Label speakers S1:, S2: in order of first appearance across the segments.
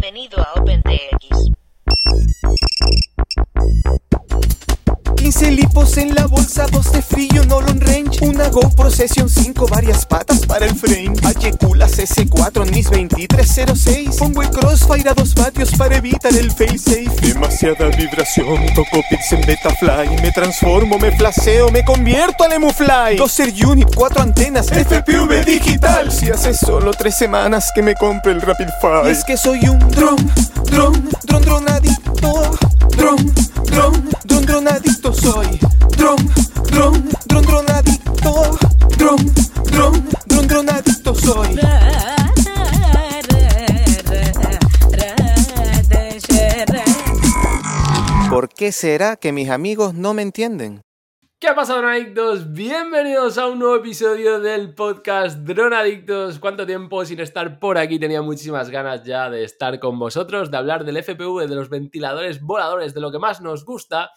S1: Bienvenido a OpenTX.
S2: 15 lipos en la bolsa, 2 de frío, no long range Una GoPro Session 5, varias patas para el frame HQ las S4 en mis 2306 Pongo el Crossfire a dos vatios para evitar el failsafe Demasiada vibración, toco bits en Betafly. Me transformo, me flaseo, me convierto al Emufly. 12 unit, 4 antenas, FPV digital. Si hace solo 3 semanas que me compre el Rapid Fire. Y es que soy un dron, dron, dron, dronadicto Dron, dron, dron, dronadicto soy Dron, dron, dron, dronadicto Dron, dron, dron, dronadicto soy ¿Por qué será que mis amigos no me entienden?
S3: ¿Qué ha pasado, Dronadictos? Bienvenidos a un nuevo episodio del podcast Dronadictos. ¿Cuánto tiempo sin estar por aquí? Tenía muchísimas ganas ya de estar con vosotros, de hablar del FPV, de los ventiladores voladores, de lo que más nos gusta.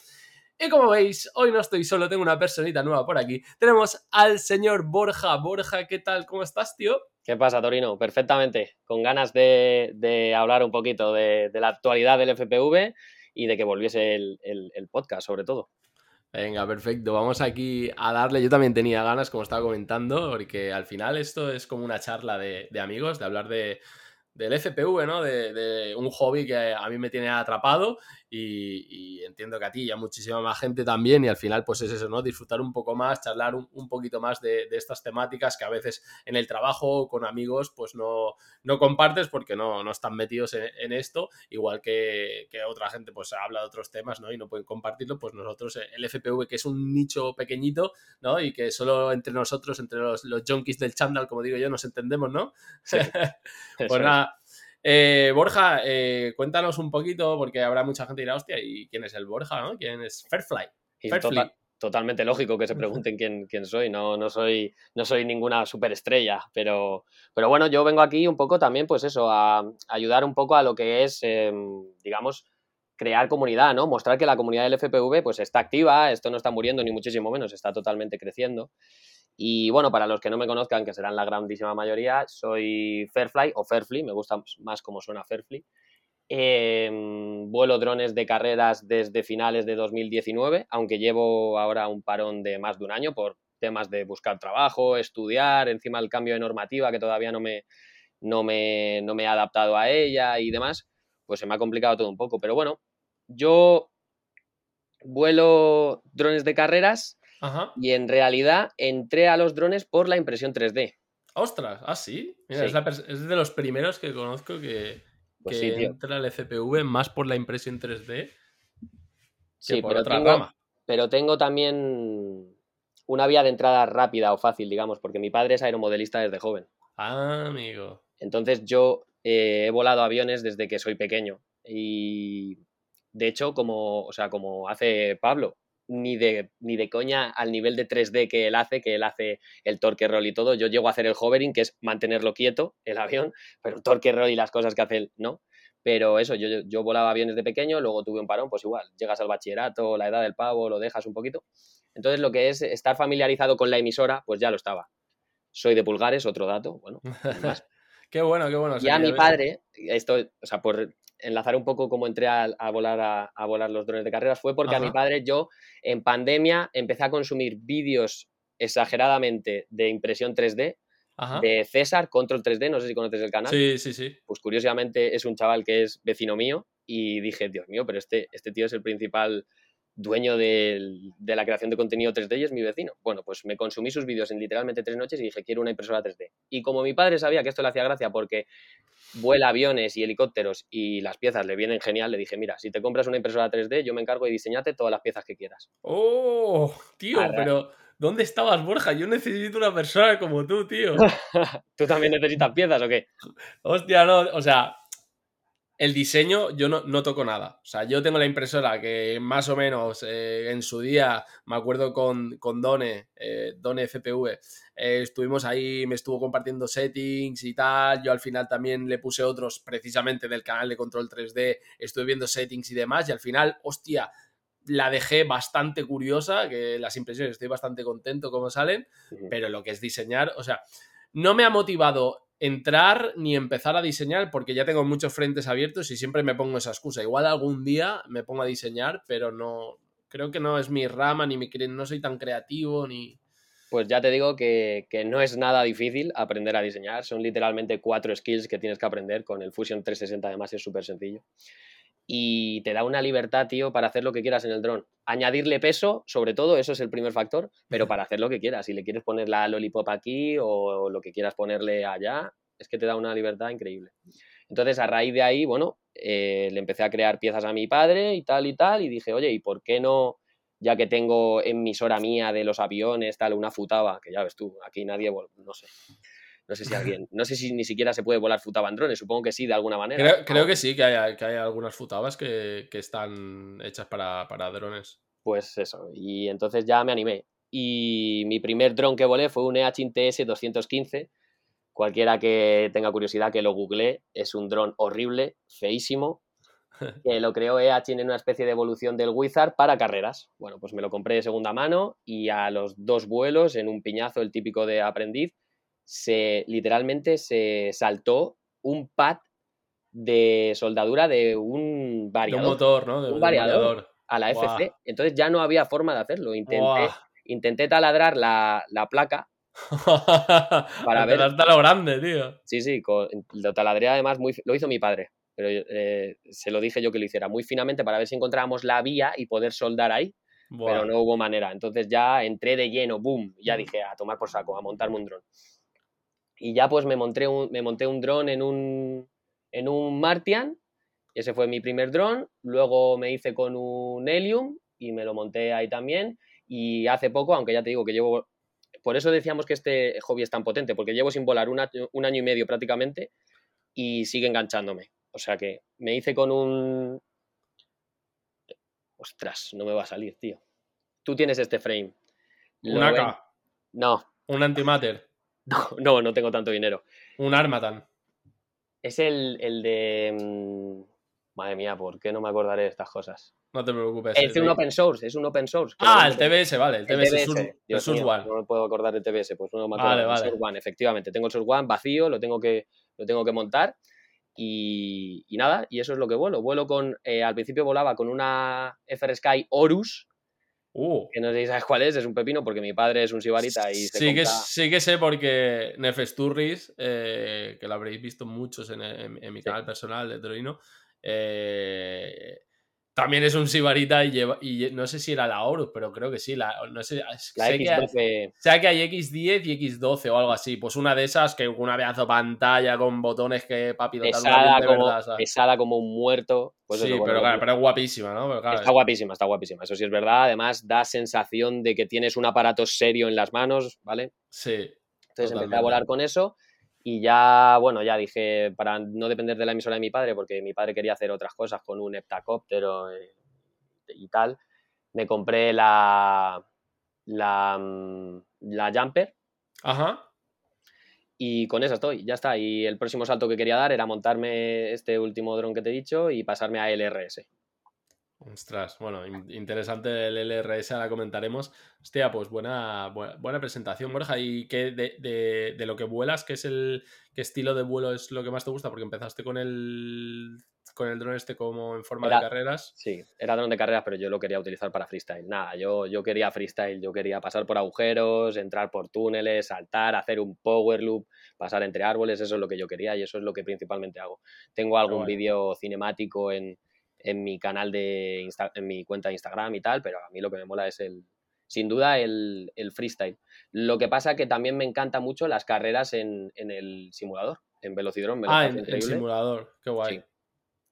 S3: Y como veis, hoy no estoy solo, tengo una personita nueva por aquí. Tenemos al señor Borja. Borja, ¿qué tal? ¿Cómo estás, tío?
S4: ¿Qué pasa, Torino? Perfectamente. Con ganas de, hablar un poquito de, la actualidad del FPV y de que volviese el podcast, sobre todo.
S3: Venga, perfecto. Vamos aquí a darle. Yo también tenía ganas, como estaba comentando, porque al final esto es como una charla de, de amigos, de hablar de, del FPV, ¿no? De, de un hobby que a mí me tiene atrapado y, y entiendo que a ti y a muchísima más gente también. Y al final, pues es eso, ¿no? Disfrutar un poco más, charlar un, un poquito más de, de estas temáticas que a veces en el trabajo con amigos, pues no, no compartes porque no, no están metidos en, en esto, igual que, que otra gente pues habla de otros temas, ¿no? Y no pueden compartirlo, pues nosotros, eh, el FPV, que es un nicho pequeñito, ¿no? Y que solo entre nosotros, entre los, los junkies del chándal, como digo yo, nos entendemos, ¿no? Pues
S4: es.
S3: nada. Eh, Borja, eh, cuéntanos un poquito, porque habrá mucha gente que dirá, hostia, ¿y quién es el Borja, no? ¿Quién es Fairfly? Fairfly.
S4: total- totalmente lógico que se pregunten quién, quién soy. No, no soy. no soy ninguna superestrella, pero, pero bueno, yo vengo aquí un poco también, pues eso, a ayudar un poco a lo que es, em, digamos, crear comunidad, ¿no? Mostrar que la comunidad del FPV pues está activa, esto no está muriendo ni muchísimo menos, está totalmente creciendo. Y bueno, para los que no me conozcan, que serán la grandísima mayoría, soy Fairfly o Fairfly, me gusta más como suena Fairfly. Em, vuelo drones de carreras desde finales de 2019, aunque llevo ahora un parón de más de un año por temas de buscar trabajo, estudiar, encima el cambio de normativa que todavía no me, no me, no me he adaptado a ella y demás, pues se me ha complicado todo un poco. Pero bueno, yo vuelo drones de carreras
S3: Ajá.
S4: y en realidad entré a los drones por la impresión 3D.
S3: Ostras, ¿ah, sí? Mira,
S4: Sí.
S3: Es, la pers- es de los primeros que conozco que,
S4: Pues
S3: que
S4: sí, tío.
S3: entra el FPV más por la impresión 3D que
S4: Sí,
S3: por
S4: pero
S3: otra
S4: tengo,
S3: rama.
S4: pero tengo también una vía de entrada rápida o fácil, digamos, porque mi padre es aeromodelista desde joven.
S3: Ah, amigo.
S4: Entonces yo eh, he volado aviones desde que soy pequeño. Y de hecho, como, o sea, como hace Pablo, ni de, ni de coña al nivel de 3D que él hace, que él hace el torque roll y todo. Yo llego a hacer el hovering, que es mantenerlo quieto, el avión, pero torque roll y las cosas que hace él, no. Pero eso, yo, yo- volaba aviones de pequeño, luego tuve un parón, pues igual, llegas al bachillerato, la edad del pavo, lo dejas un poquito. Entonces lo que es estar familiarizado con la emisora, pues ya lo estaba. Soy de pulgares, otro dato, bueno, más.
S3: Qué bueno, qué bueno.
S4: Y a mi padre, esto, o sea, por enlazar un poco cómo entré a, a volar a, a volar los drones de carreras, fue porque a mi padre yo en pandemia empecé a consumir vídeos exageradamente de impresión 3D
S3: Ajá.
S4: de César, Control 3D, no sé si conoces el canal.
S3: Sí, sí, sí.
S4: Pues curiosamente es un chaval que es vecino mío y dije, Dios mío, pero este, este tío es el principal dueño de la creación de contenido 3D y es mi vecino. Bueno, pues me consumí sus vídeos en literalmente tres noches y dije, quiero una impresora 3D. Y como mi padre sabía que esto le hacía gracia porque vuela aviones y helicópteros y las piezas le vienen genial, le dije, mira, si te compras una impresora 3D, yo me encargo de diseñarte todas las piezas que quieras.
S3: Oh, tío, pero ¿dónde estabas, Borja? Yo necesito una persona como tú, tío.
S4: ¿Tú también necesitas piezas o qué?
S3: Hostia, no, o sea, el diseño yo no, no toco nada. O sea, yo tengo la impresora que más o menos eh, en su día, me acuerdo con, con Done, eh, Done FPV, eh, estuvimos ahí, me estuvo compartiendo settings y tal. Yo al final también le puse otros precisamente del canal de Control 3D, estuve viendo settings y demás y al final, hostia, la dejé bastante curiosa, que las impresiones estoy bastante contento cómo salen, pero lo que es diseñar, o sea, no me ha motivado entrar ni empezar a diseñar porque ya tengo muchos frentes abiertos y siempre me pongo esa excusa. Igual algún día me pongo a diseñar, pero no, creo que no es mi rama, ni mi, no soy tan creativo, ni...
S4: Pues ya te digo que, que, no es nada difícil aprender a diseñar. Son literalmente cuatro skills que tienes que aprender. Con el Fusion 360 además es súper sencillo. Y te da una libertad, tío, para hacer lo que quieras en el dron. Añadirle peso, sobre todo, eso es el primer factor, pero para hacer lo que quieras. Si le quieres poner la lollipop aquí o lo que quieras ponerle allá, es que te da una libertad increíble. Entonces, a raíz de ahí, bueno, eh, le empecé a crear piezas a mi padre y tal y tal, y dije, oye, ¿y por qué no ya que tengo emisora mía de los aviones, tal, una futaba, que ya ves tú, aquí nadie, no sé. No sé si alguien, no sé si ni siquiera se puede volar futaba en drones, supongo que sí, de alguna manera.
S3: Creo, que sí, que hay, que hay algunas futabas que, están hechas para, drones.
S4: Pues eso, y entonces ya me animé. Y mi primer dron que volé fue un EHINTS 215. Cualquiera que tenga curiosidad que lo googlee, es un dron horrible, feísimo, que lo creó EH en una especie de evolución del Wizard para carreras. Bueno, pues me lo compré de segunda mano y a los dos vuelos, en un piñazo, el típico de aprendiz, se literalmente se saltó un pad de soldadura de un variador.
S3: De un motor, ¿no? De
S4: un, variador, a la FC. Entonces ya no había forma de hacerlo. Intenté, intenté taladrar la, la placa
S3: para ver. lo grande, tío.
S4: Sí, sí, lo taladré además, muy, lo hizo mi padre pero eh, se lo dije yo que lo hiciera muy finamente para ver si encontrábamos la vía y poder soldar ahí, pero no hubo manera. Entonces ya entré de lleno, boom, ya dije a tomar por saco, a montarme un dron. Y ya pues me monté un, me monté un dron en un, en un Martian, ese fue mi primer dron, luego me hice con un Helium y me lo monté ahí también. Y hace poco, aunque ya te digo que llevo por eso decíamos que este hobby es tan potente, porque llevo sin volar un año, y medio prácticamente y sigue enganchándome. O sea que me hice con un... Ostras, no me va a salir, tío. Tú tienes este frame.
S3: ¿Un AK?
S4: No.
S3: ¿Un antimatter?
S4: No, no, no tengo tanto dinero.
S3: ¿Un Armatan?
S4: Es el, de... Mm, madre mía, ¿por qué no me acordaré de estas cosas?
S3: No te preocupes.
S4: Es un open source, es un open source.
S3: Ah, el TBS, vale. El TBS, el Source One.
S4: No me puedo acordar del TBS, pues no me acuerdo. Vale, Source One, efectivamente. Tengo el Source One vacío, lo tengo que, lo tengo que montar. Y, nada, y eso es lo que vuelo. Vuelo con, eh, al principio volaba con una FrSky Horus,
S3: uh.
S4: que no sé si sabes cuál es, es un pepino porque mi padre es un sibarita y se
S3: sí, que, sí que sé porque Nefesturris, eh, que lo habréis visto muchos en, mi canal personal de Troino, eh, también es un Sibarita y, lleva, y no sé si era la Horus, pero creo que sí. La, no sé,
S4: la X12.
S3: Que, sea que hay X10 y X12 o algo así. Pues una de esas que una pedazo pantalla con botones que para pilotar
S4: pesada, como, pesada como un muerto. Pues
S3: sí, pero, claro, pero es guapísima, ¿no?
S4: está guapísima, está guapísima. Eso sí es verdad. Además, da sensación de que tienes un aparato serio en las manos, ¿vale?
S3: Sí.
S4: Entonces empecé a volar con eso. Y ya, bueno, ya dije, para no depender de la emisora de mi padre, porque mi padre quería hacer otras cosas con un heptacóptero eh, y tal, me compré la, la, mm, la Jumper.
S3: Ajá.
S4: Y con esa estoy, ya está. Y el próximo salto que quería dar era montarme este último dron que te he dicho y pasarme a LRS.
S3: Ostras, bueno, interesante el LRS, ahora comentaremos. Hostia, pues buena, buena, presentación, Borja. ¿Y qué de, de, lo que vuelas, qué es el qué estilo de vuelo es lo que más te gusta? Porque empezaste con el con el dron este como en forma de carreras.
S4: Sí, era dron de carreras, pero yo lo quería utilizar para freestyle. Nada, yo, yo quería freestyle, yo quería pasar por agujeros, entrar por túneles, saltar, hacer un power loop, pasar entre árboles, eso es lo que yo quería y eso es lo que principalmente hago. Tengo algún vídeo cinemático en en mi canal de en mi cuenta de Instagram y tal, pero a mí lo que me mola es el, sin duda, el, freestyle. Lo que pasa que también me encanta mucho las carreras en, el simulador, en Velocidrón.
S3: ah, en el simulador, qué guay.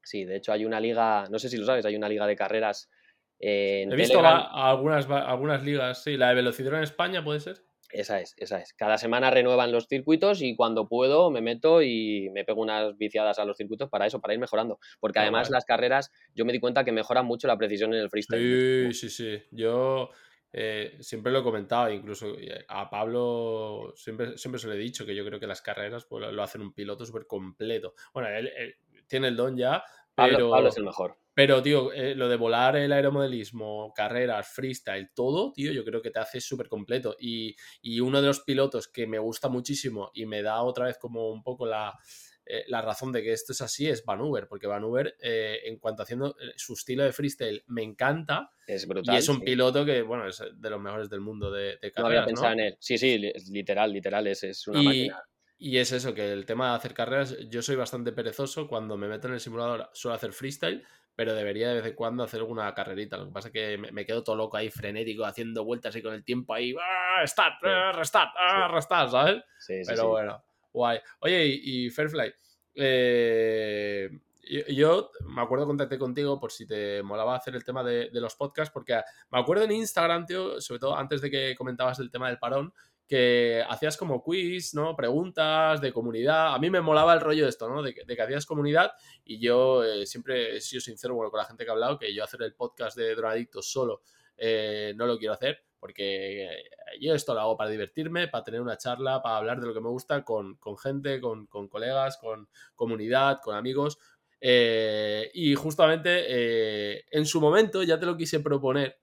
S4: Sí. de hecho hay una liga, no sé si lo sabes, hay una liga de carreras.
S3: He visto algunas, algunas ligas, sí, la de Velocidrón en España puede ser.
S4: Esa es, esa es. Cada semana renuevan los circuitos y cuando puedo me meto y me pego unas viciadas a los circuitos para eso, para ir mejorando. Porque además las carreras, yo me di cuenta que mejoran mucho la precisión en el freestyle.
S3: Sí, sí, sí. Yo eh, siempre lo he comentado, incluso eh, a Pablo siempre, siempre se lo he dicho, que yo creo que las carreras pues, lo hacen un piloto súper completo. Bueno, él, tiene el don ya,
S4: Pablo,
S3: Pero,
S4: Pablo es el mejor.
S3: Pero tío, eh, lo de volar el aeromodelismo, carreras, freestyle, todo, tío, yo creo que te hace súper completo. Y, y uno de los pilotos que me gusta muchísimo y me da otra vez como un poco la, eh, la razón de que esto es así es Vanuber, porque Vanuber, eh, en cuanto haciendo eh, su estilo de freestyle, me encanta.
S4: Es brutal.
S3: y es un
S4: sí.
S3: piloto que, bueno, es de los mejores del mundo de, de
S4: No había
S3: carreras,
S4: pensado
S3: ¿no?
S4: en él. Sí, sí, li- literal, literal, es, es una
S3: Y,
S4: máquina.
S3: y es eso, que el tema de hacer carreras, yo soy bastante perezoso. Cuando me meto en el simulador suelo hacer freestyle, pero debería de vez en cuando hacer alguna carrerita. Lo que pasa es que me, me quedo todo loco ahí, frenético, haciendo vueltas y con el tiempo ahí, ¡ah! ¡Start! ¡ah! ¡Restart! ¡ah! ¡Restart! ¿Sabes?
S4: Sí, sí,
S3: Pero
S4: sí.
S3: bueno, guay. Oye, y, y Fairfly, eh, yo, yo me acuerdo contacté contigo por si te molaba hacer el tema de, de los podcasts, porque me acuerdo en Instagram, tío, sobre todo antes de que comentabas el tema del parón, que hacías como quiz, ¿no? Preguntas de comunidad. A mí me molaba el rollo de esto, ¿no? De que, hacías comunidad y yo eh, siempre he sido sincero bueno, con la gente que ha hablado, que yo hacer el podcast de Drogadictos solo eh, no lo quiero hacer porque eh, yo esto lo hago para divertirme, para tener una charla, para hablar de lo que me gusta con, con gente, con, con colegas, con comunidad, con amigos. Y justamente en su momento ya te lo quise proponer,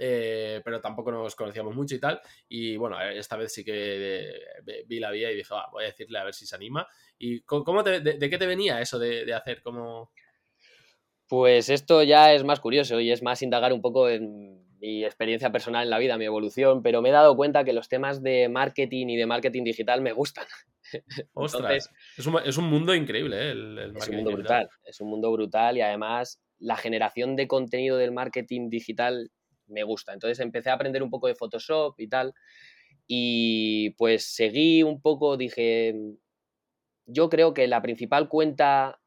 S3: eh, pero tampoco nos conocíamos mucho y tal. Y bueno, eh, esta vez sí que eh, vi la vía y dije, "Va, voy a decirle a ver si se anima. ¿Y cómo te- de, de qué te venía eso de, de hacer? como
S4: Pues esto ya es más curioso y es más indagar un poco en mi experiencia personal en la vida, mi evolución, pero me he dado cuenta que los temas de marketing y de marketing digital me gustan.
S3: Ostras,
S4: Entonces,
S3: es, un, es un mundo increíble, ¿eh? El, el
S4: es un
S3: marketing
S4: mundo
S3: digital.
S4: brutal, es un mundo brutal y además la generación de contenido del marketing digital me gusta. Entonces empecé a aprender un poco de Photoshop y tal y pues seguí un poco, dije, yo creo que la principal cuenta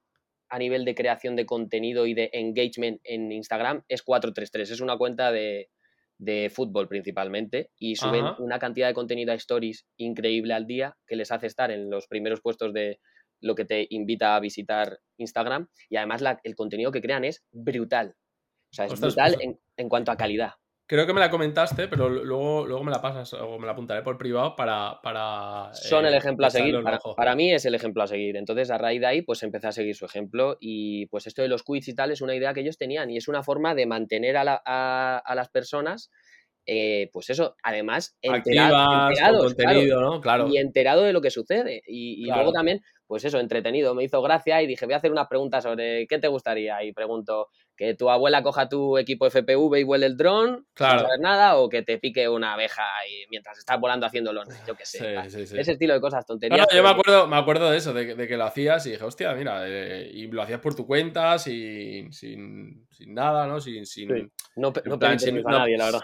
S4: a nivel de creación de contenido y de engagement en Instagram es 433. Es una cuenta de, de fútbol principalmente y suben
S3: Ajá.
S4: una cantidad de contenido a stories increíble al día que les hace estar en los primeros puestos de lo que te invita a visitar Instagram y además la- el contenido que crean es brutal. O sea, es
S3: Ostras,
S4: brutal
S3: pues-
S4: en, en cuanto a calidad.
S3: Creo que me la comentaste, pero luego, luego me la pasas o me la apuntaré por privado para. para
S4: Son
S3: eh,
S4: el ejemplo a seguir. Para, mí es el ejemplo a seguir. Entonces, a raíz de ahí, pues empecé a seguir su ejemplo. Y pues esto de los quiz y tal es una idea que ellos tenían. Y es una forma de mantener a, la- a- a las personas, eh, pues eso, además, entera-
S3: Activas, con
S4: enterados, claro,
S3: contenido, ¿no? Claro.
S4: y enterado de lo que sucede. Y, y
S3: Claro.
S4: luego también, pues eso, entretenido. Me hizo gracia y dije, voy a hacer unas preguntas sobre qué te gustaría. Y pregunto, que tu abuela coja tu equipo FPV y vuele el dron
S3: Claro.
S4: sin saber nada, o que te pique una abeja y mientras estás volando haciéndolo, yo qué sé.
S3: Sí, sí, sí.
S4: Ese estilo de cosas,
S3: No,
S4: tonterías.
S3: no, yo
S4: pero
S3: me acuerdo, me acuerdo de eso, de, que- de que lo hacías y dije, hostia, mira, eh, y lo hacías por tu cuenta, sin, sin, sin nada, ¿no? Sin, sin,
S4: Sí. No, no
S3: plan, sin- no,
S4: a nadie, la verdad.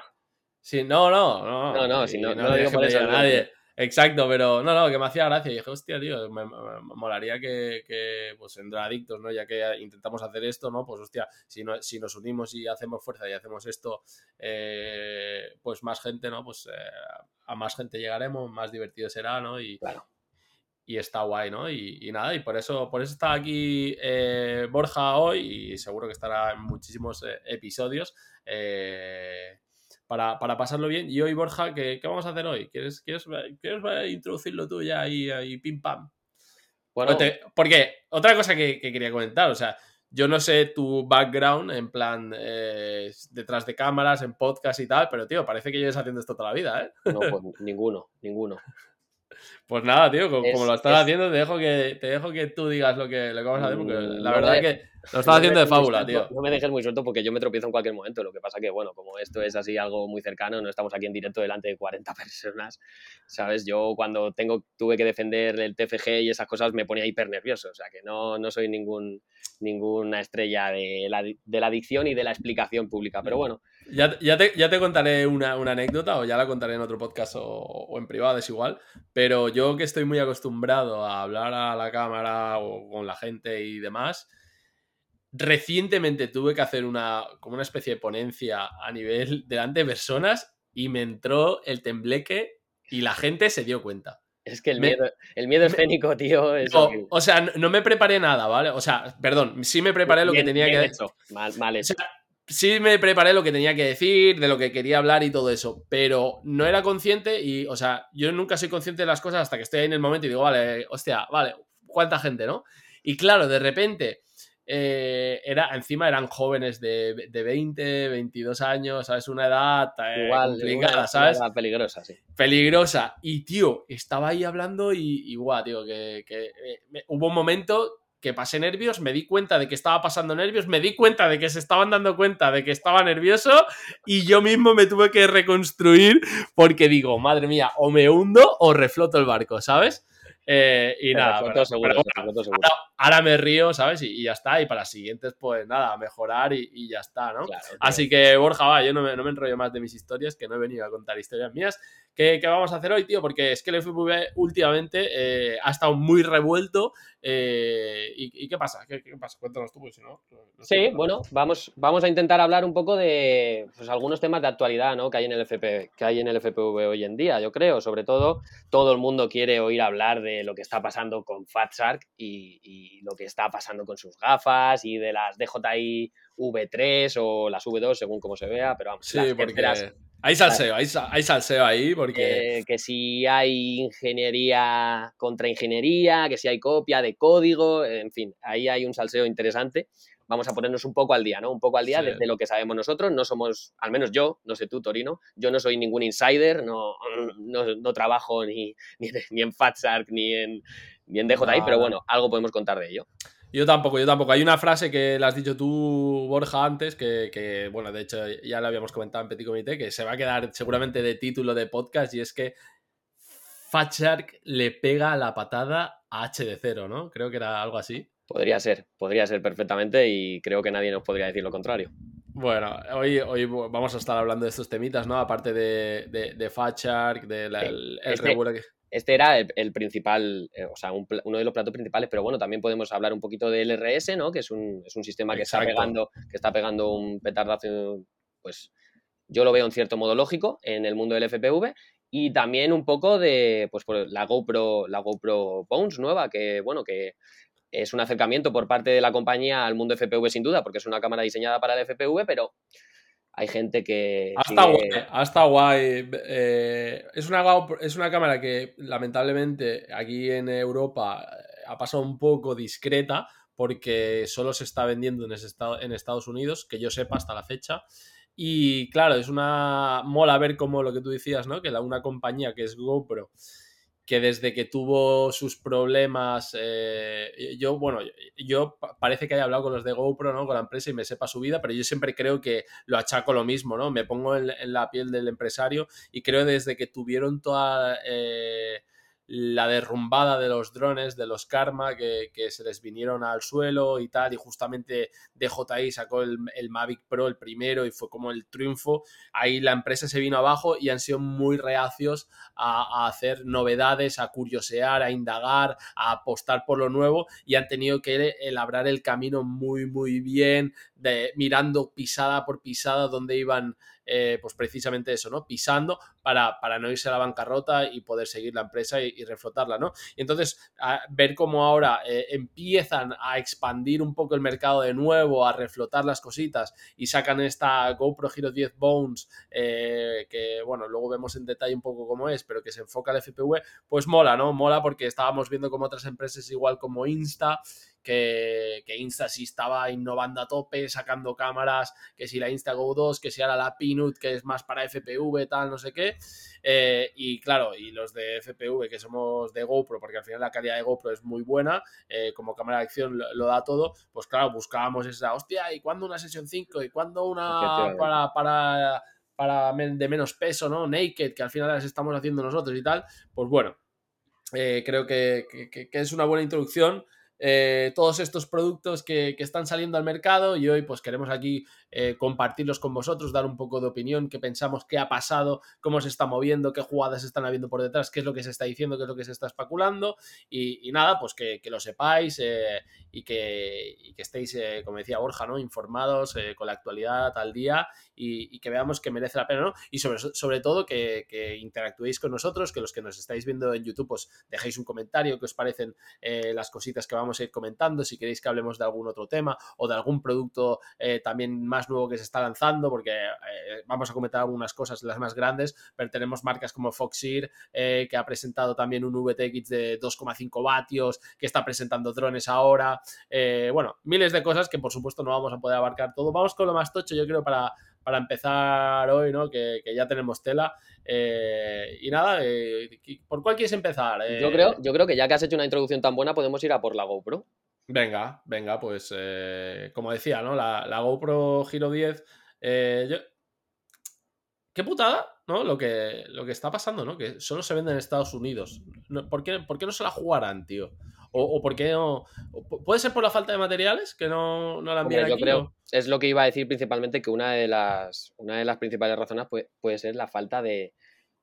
S3: sin- no, no, no.
S4: No, no, si no- no
S3: no
S4: eso,
S3: a
S4: no.
S3: Exacto, pero no, no, que me hacía gracia. Y dije, hostia, tío, me, me- me molaría que, que, pues, en Adictos, ¿no? Ya que intentamos hacer esto, ¿no? Pues, hostia, si, no, si nos unimos y hacemos fuerza y hacemos esto, eh, pues más gente, ¿no? Pues eh, a más gente llegaremos, más divertido será, ¿no? Y,
S4: Claro.
S3: y está guay, ¿no? Y, y nada, y por eso, por eso está aquí eh, Borja hoy y seguro que estará en muchísimos eh, episodios eh, para, para pasarlo bien. Y hoy, Borja, ¿qué, qué vamos a hacer hoy? ¿Quieres, quieres, quieres introducirlo tú ya ahí, ahí pim pam?
S4: Bueno,
S3: Te- porque otra cosa que, que quería comentar, o sea, yo no sé tu background en plan eh, detrás de cámaras, en podcast y tal, pero tío, parece que lleves haciendo esto toda la vida, ¿eh?
S4: no, pues ninguno, ninguno.
S3: Pues nada, tío, como,
S4: Es-
S3: como lo estás
S4: es-
S3: haciendo, te dejo que, te dejo que tú digas lo que, lo que vamos a hacer, porque
S4: Mm,
S3: la
S4: no
S3: verdad
S4: me-
S3: es que lo
S4: No
S3: estás
S4: me
S3: haciendo de fábula,
S4: suelto-
S3: tío.
S4: No me dejes muy suelto porque yo me tropiezo en cualquier momento. Lo que pasa que, bueno, como esto es así algo muy cercano, no estamos aquí en directo delante de 40 personas, ¿sabes? Yo cuando tengo, tuve que defender el TFG y esas cosas me ponía hiper nervioso. O sea que no, no soy ningún, ninguna estrella de la, de la adicción y de la explicación pública. Pero bueno,
S3: Ya, ya, te, ya te contaré una, una anécdota o ya la contaré en otro podcast o, o en privado, es igual. Pero yo que estoy muy acostumbrado a hablar a la cámara o con la gente y demás, recientemente tuve que hacer una, como una especie de ponencia a nivel delante de personas y me entró el tembleque y la gente se dio cuenta.
S4: es que el
S3: Me-
S4: miedo, el miedo escénico, tío, es
S3: No, o sea, no, no me preparé nada, ¿vale? O sea, perdón, sí me preparé lo que
S4: Bien-
S3: tenía
S4: bien
S3: que
S4: hecho, mal, mal
S3: O
S4: hecho.
S3: sea, sí me preparé lo que tenía que decir, de lo que quería hablar y todo eso, pero no era consciente y, o sea, yo nunca soy consciente de las cosas hasta que estoy ahí en el momento y digo, vale, hostia, vale, cuánta gente, ¿no? Y claro, de repente eh, era, encima eran jóvenes de, de, 20, 22 años, ¿sabes? Una edad eh,
S4: Igual,
S3: complicada,
S4: una-
S3: ¿sabes?
S4: una peligrosa, sí.
S3: Peligrosa. Y, tío, estaba ahí hablando y, y guau, tío, que, que, eh, me- hubo un momento que pasé nervios, me di cuenta de que estaba pasando nervios, me di cuenta de que se estaban dando cuenta de que estaba nervioso y yo mismo me tuve que reconstruir porque digo, madre mía, o me hundo o refloto el barco, ¿sabes? Eh, y nada, pero-
S4: seguro,
S3: pero ahora, ahora me río, ¿sabes? Y, y ya está. Y para las siguientes, pues nada, mejorar y, y ya está, ¿no?
S4: Claro.
S3: Así que, Borja, va, yo no me, no me enrollo más de mis historias, que no he venido a contar historias mías. ¿Qué, qué vamos a hacer hoy, tío? Porque es que el FPV últimamente eh, ha estado muy revuelto. eh, y, y qué pasa? ¿Qué, qué pasa? Cuéntanos tú, pues si no. no- no sé.
S4: Sí, bueno, vamos, vamos a intentar hablar un poco de pues, algunos temas de actualidad ¿no? que, hay en el FP, que hay en el FPV hoy en día, yo creo. Sobre todo, todo el mundo quiere oír hablar de lo que está pasando con Fat Shark y, y lo que está pasando con sus gafas y de las DJI V3 o las V2, según como se vea, pero vamos,
S3: Sí,
S4: las
S3: porque
S4: terceras,
S3: hay salseo, hay, hay salseo ahí, porque.
S4: eh, que si hay ingeniería contra ingeniería, que si hay copia de código, en fin, ahí hay un salseo interesante. Vamos a ponernos un poco al día, ¿no? Un poco al día
S3: Sí.
S4: de, de lo que sabemos nosotros. No somos, al menos yo, no sé tú, Torino, yo no soy ningún insider, no, no, no trabajo ni, ni, en- ni en FatShark ni en, ni en DJI, pero bueno, algo podemos contar de ello.
S3: Yo tampoco, yo tampoco. Hay una frase que la has dicho tú, Borja, antes, que, que, bueno, de hecho ya la habíamos comentado en Petit Comité, que se va a quedar seguramente de título de podcast, y es que Fat Shark le pega la patada a HD0, ¿no? Creo que era algo así.
S4: Podría ser, podría ser perfectamente y creo que nadie nos podría decir lo contrario.
S3: Bueno, hoy, hoy vamos a estar hablando de estos temitas, ¿no? Aparte de, de, de Fat Shark, del el
S4: Este-
S3: revuelo que...
S4: Este era el, el principal, eh, o sea, un uno de los platos principales, pero bueno, también podemos hablar un poquito del RS, ¿no? Que es un, es un sistema que está pegando, que está pegando un petardazo, pues yo lo veo en cierto modo lógico en el mundo del FPV. Y también un poco de pues, por la GoPro, la GoPro Bones nueva, que bueno, que es un acercamiento por parte de la compañía al mundo FPV sin duda, porque es una cámara diseñada para el FPV, pero hay gente que.
S3: Hasta
S4: sigue-
S3: guay, hasta guay. Eh, es, una, es una cámara que lamentablemente aquí en Europa eh, ha pasado un poco discreta porque solo se está vendiendo en, ese estado- en Estados Unidos, que yo sepa hasta la fecha. Y claro, es una mola ver como lo que tú decías, ¿no? Que la, una compañía que es GoPro, que desde que tuvo sus problemas, eh, yo, bueno, yo pa- parece que haya hablado con los de GoPro, ¿no? Con la empresa y me sepa su vida, pero yo siempre creo que lo achaco lo mismo, ¿no? Me pongo en, en la piel del empresario y creo desde que tuvieron toda eh, la derrumbada de los drones, de los Karma, que, que se les vinieron al suelo y tal, y justamente DJI sacó el, el Mavic Pro, el primero, y fue como el triunfo. Ahí la empresa se vino abajo y han sido muy reacios a, a hacer novedades, a curiosear, a indagar, a apostar por lo nuevo y han tenido que labrar el camino muy, muy bien, de, mirando pisada por pisada donde iban, eh, pues precisamente eso, ¿no? Pisando para, para, no irse a la bancarrota y poder seguir la empresa y, reflotarla, ¿no? Y entonces, ver cómo ahora eh, empiezan a expandir un poco el mercado de nuevo, a reflotar las cositas y sacan esta GoPro Hero 10 Bones, eh, que bueno, luego vemos en detalle un poco cómo es, pero que se enfoca al FPV, pues mola, ¿no? Mola porque estábamos viendo como otras empresas igual como Insta, que, que, Insta sí estaba innovando a tope, sacando cámaras, que si la Insta Go 2, que si ahora la Pinut, que es más para FPV, tal, no sé qué. Eh, y claro, y los de FPV, que somos de GoPro, porque al final la calidad de GoPro es muy buena, eh, como cámara de acción lo, lo, da todo, pues claro, buscábamos esa, hostia, ¿y cuándo una sesión 5? ¿Y cuándo una para... para para de menos peso, ¿no? Naked, que al final las estamos haciendo nosotros y tal, pues bueno, eh, creo que, que, que, es una buena introducción. Eh, todos estos productos que, que, están saliendo al mercado y hoy pues queremos aquí eh, compartirlos con vosotros, dar un poco de opinión, qué pensamos, qué ha pasado, cómo se está moviendo, qué jugadas están habiendo por detrás, qué es lo que se está diciendo, qué es lo que se está especulando y, nada, pues que, que lo sepáis eh, y, que, y, que, estéis, eh, como decía Borja, ¿no? informados con la actualidad al día y, que veamos que merece la pena, ¿no? Y sobre, todo que, que, interactuéis con nosotros, que los que nos estáis viendo en YouTube pues dejéis un comentario, qué os parecen las cositas que vamos a ir comentando, si queréis que hablemos de algún otro tema o de algún producto también más nuevo que se está lanzando, porque eh, vamos a comentar algunas cosas, las más grandes, pero tenemos marcas como Foxeer, eh, que ha presentado también un VTX de 2,5 vatios, que está presentando drones ahora, bueno, miles de cosas que por supuesto no vamos a poder abarcar todo. Vamos con lo más tocho, yo creo, para, para empezar hoy, ¿no? Que, ya tenemos tela. y nada, ¿por cuál quieres empezar?
S4: yo, creo, yo creo que ya que has hecho una introducción tan buena, podemos ir a por la GoPro.
S3: Venga, venga, pues eh, como decía, ¿no? La, GoPro Hero 10. Eh, qué putada, ¿no? Lo que, lo que está pasando, ¿no? Que solo se vende en Estados Unidos. ¿por, qué, no se la jugarán, tío? O, por qué no. ¿Puede ser por la falta de materiales que no, no la envían Yo creo,
S4: es lo que iba a decir principalmente, que una de las, una de las principales razones puede, puede ser la falta de,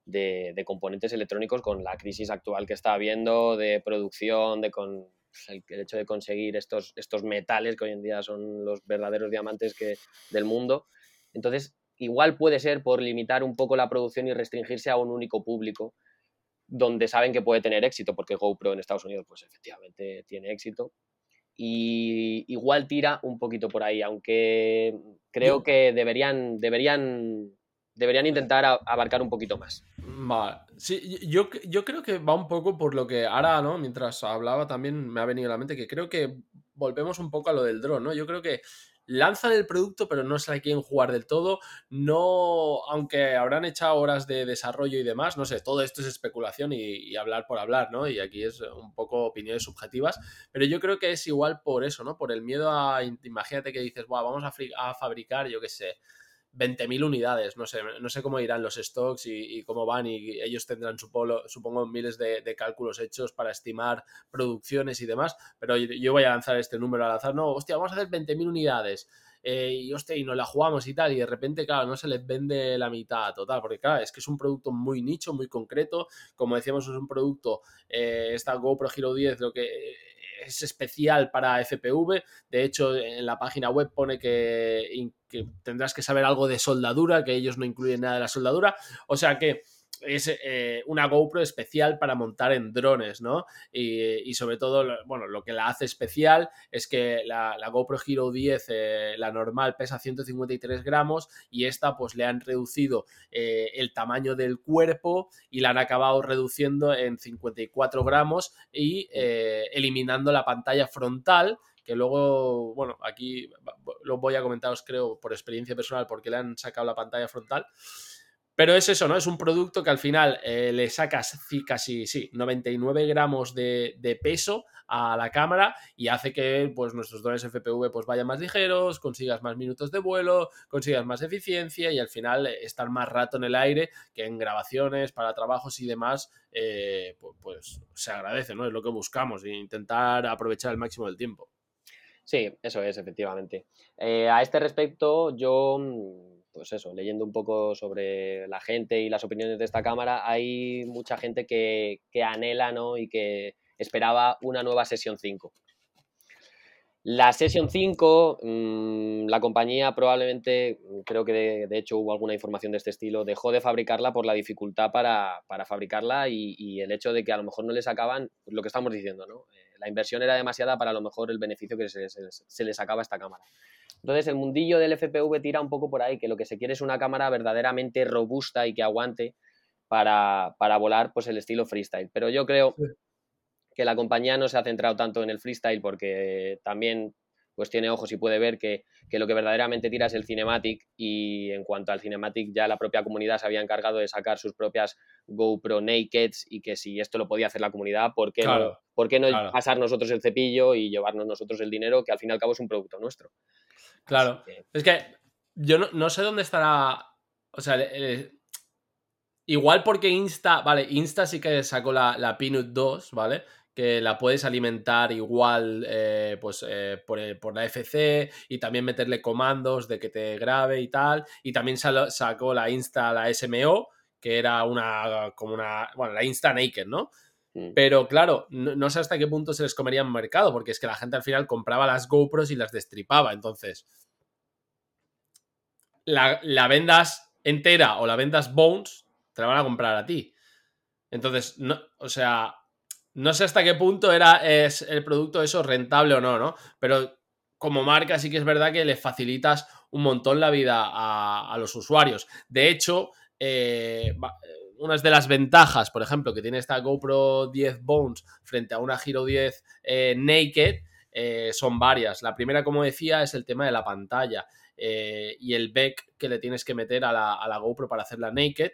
S4: de, componentes electrónicos con la crisis actual que está habiendo, de producción, de con, el, hecho de conseguir estos, estos metales que hoy en día son los verdaderos diamantes que, del mundo. Entonces, igual puede ser por limitar un poco la producción y restringirse a un único público donde saben que puede tener éxito, porque GoPro en Estados Unidos pues efectivamente tiene éxito. Y igual tira un poquito por ahí, aunque creo que deberían, deberían deberían intentar abarcar un poquito más.
S3: Vale. Sí, yo, yo creo que va un poco por lo que ahora, ¿no? Mientras hablaba también me ha venido a la mente que creo que volvemos un poco a lo del dron, ¿no? Yo creo que lanzan el producto, pero no se la quieren jugar del todo. No, aunque habrán echado horas de desarrollo y demás, no sé, todo esto es especulación y, hablar por hablar, ¿no? Y aquí es un poco opiniones subjetivas, pero yo creo que es igual por eso, ¿no? Por el miedo a, imagínate que dices, vamos a, a fabricar, yo qué sé, 20.000 unidades. No sé, no sé cómo irán los stocks y, cómo van y ellos tendrán, supongo, supongo miles de, cálculos hechos para estimar producciones y demás, pero yo, voy a lanzar este número al azar. No, hostia, vamos a hacer 20.000 unidades. Eh, y hostia, y nos la jugamos y tal, y de repente, claro, no se les vende la mitad total, porque claro, es que es un producto muy nicho, muy concreto, como decíamos, es un producto, eh, esta GoPro Hero 10, lo que es especial para FPV. De hecho, en la página web pone que, tendrás que saber algo de soldadura, que ellos no incluyen nada de la soldadura. O sea que es eh, una GoPro especial para montar en drones, ¿no? Y, sobre todo, bueno, lo que la hace especial es que la, GoPro Hero 10, eh, la normal, pesa 153 gramos y esta pues le han reducido eh, el tamaño del cuerpo y la han acabado reduciendo en 54 gramos y eliminando la pantalla frontal que luego, bueno, aquí lo voy a comentaros, creo, por experiencia personal, porque le han sacado la pantalla frontal. Pero es eso, ¿no? Es un producto que al final eh, le sacas casi, sí, 99 gramos de, peso a la cámara y hace que pues, nuestros drones FPV pues, vayan más ligeros, consigas más minutos de vuelo, consigas más eficiencia y al final eh, estar más rato en el aire que en grabaciones, para trabajos y demás, eh, pues, se agradece, ¿no? Es lo que buscamos, intentar aprovechar el máximo del tiempo.
S4: Sí, eso es, efectivamente. a este respecto, yo mm, pues eso, leyendo un poco sobre la gente y las opiniones de esta cámara, hay mucha gente que, anhela ¿no? y que esperaba una nueva sesión 5. La sesión 5, mm, la compañía probablemente, creo que de, hecho hubo alguna información de este estilo, dejó de fabricarla por la dificultad para, fabricarla y, el hecho de que a lo mejor no le sacaban lo que estamos diciendo, ¿no? Eh, la inversión era demasiada para a lo mejor el beneficio que se, se le sacaba a esta cámara. Entonces, el mundillo del FPV tira un poco por ahí, que lo que se quiere es una cámara verdaderamente robusta y que aguante para, volar pues el estilo freestyle. Pero yo creo que la compañía no se ha centrado tanto en el freestyle porque también pues tiene ojos y puede ver que, lo que verdaderamente tira es el cinematic y en cuanto al cinematic ya la propia comunidad se había encargado de sacar sus propias GoPro Nakeds y que si esto lo podía hacer la comunidad, ¿por qué no, ¿por qué no pasar nosotros el cepillo y llevarnos nosotros el dinero que al fin y al cabo es un producto nuestro?
S3: Claro. Es que yo no, sé dónde estará. O sea, igual porque Insta. Vale, Insta sí que sacó la, la Peanut 2, ¿vale? Que la puedes alimentar igual eh, pues, eh, por, la FC y también meterle comandos de que te grabe y tal. Y también sacó la Insta, la SMO, que era una. como una. Bueno, la Insta Naked, ¿no? Mm. Pero claro, no, sé hasta qué punto se les comería en mercado, porque es que la gente al final compraba las GoPros y las destripaba. Entonces, la, vendas entera o la vendas Bones, te la van a comprar a ti. Entonces, no, o sea, No sé hasta qué punto era es el producto eso rentable o no, ¿no? Pero como marca sí que es verdad que le facilitas un montón la vida a, los usuarios. De hecho, eh, una de las ventajas, por ejemplo, que tiene esta GoPro 10 Bones frente a una Hero 10 eh, Naked eh, son varias. La primera, como decía, es el tema de la pantalla y el back que le tienes que meter a la, GoPro para hacerla naked.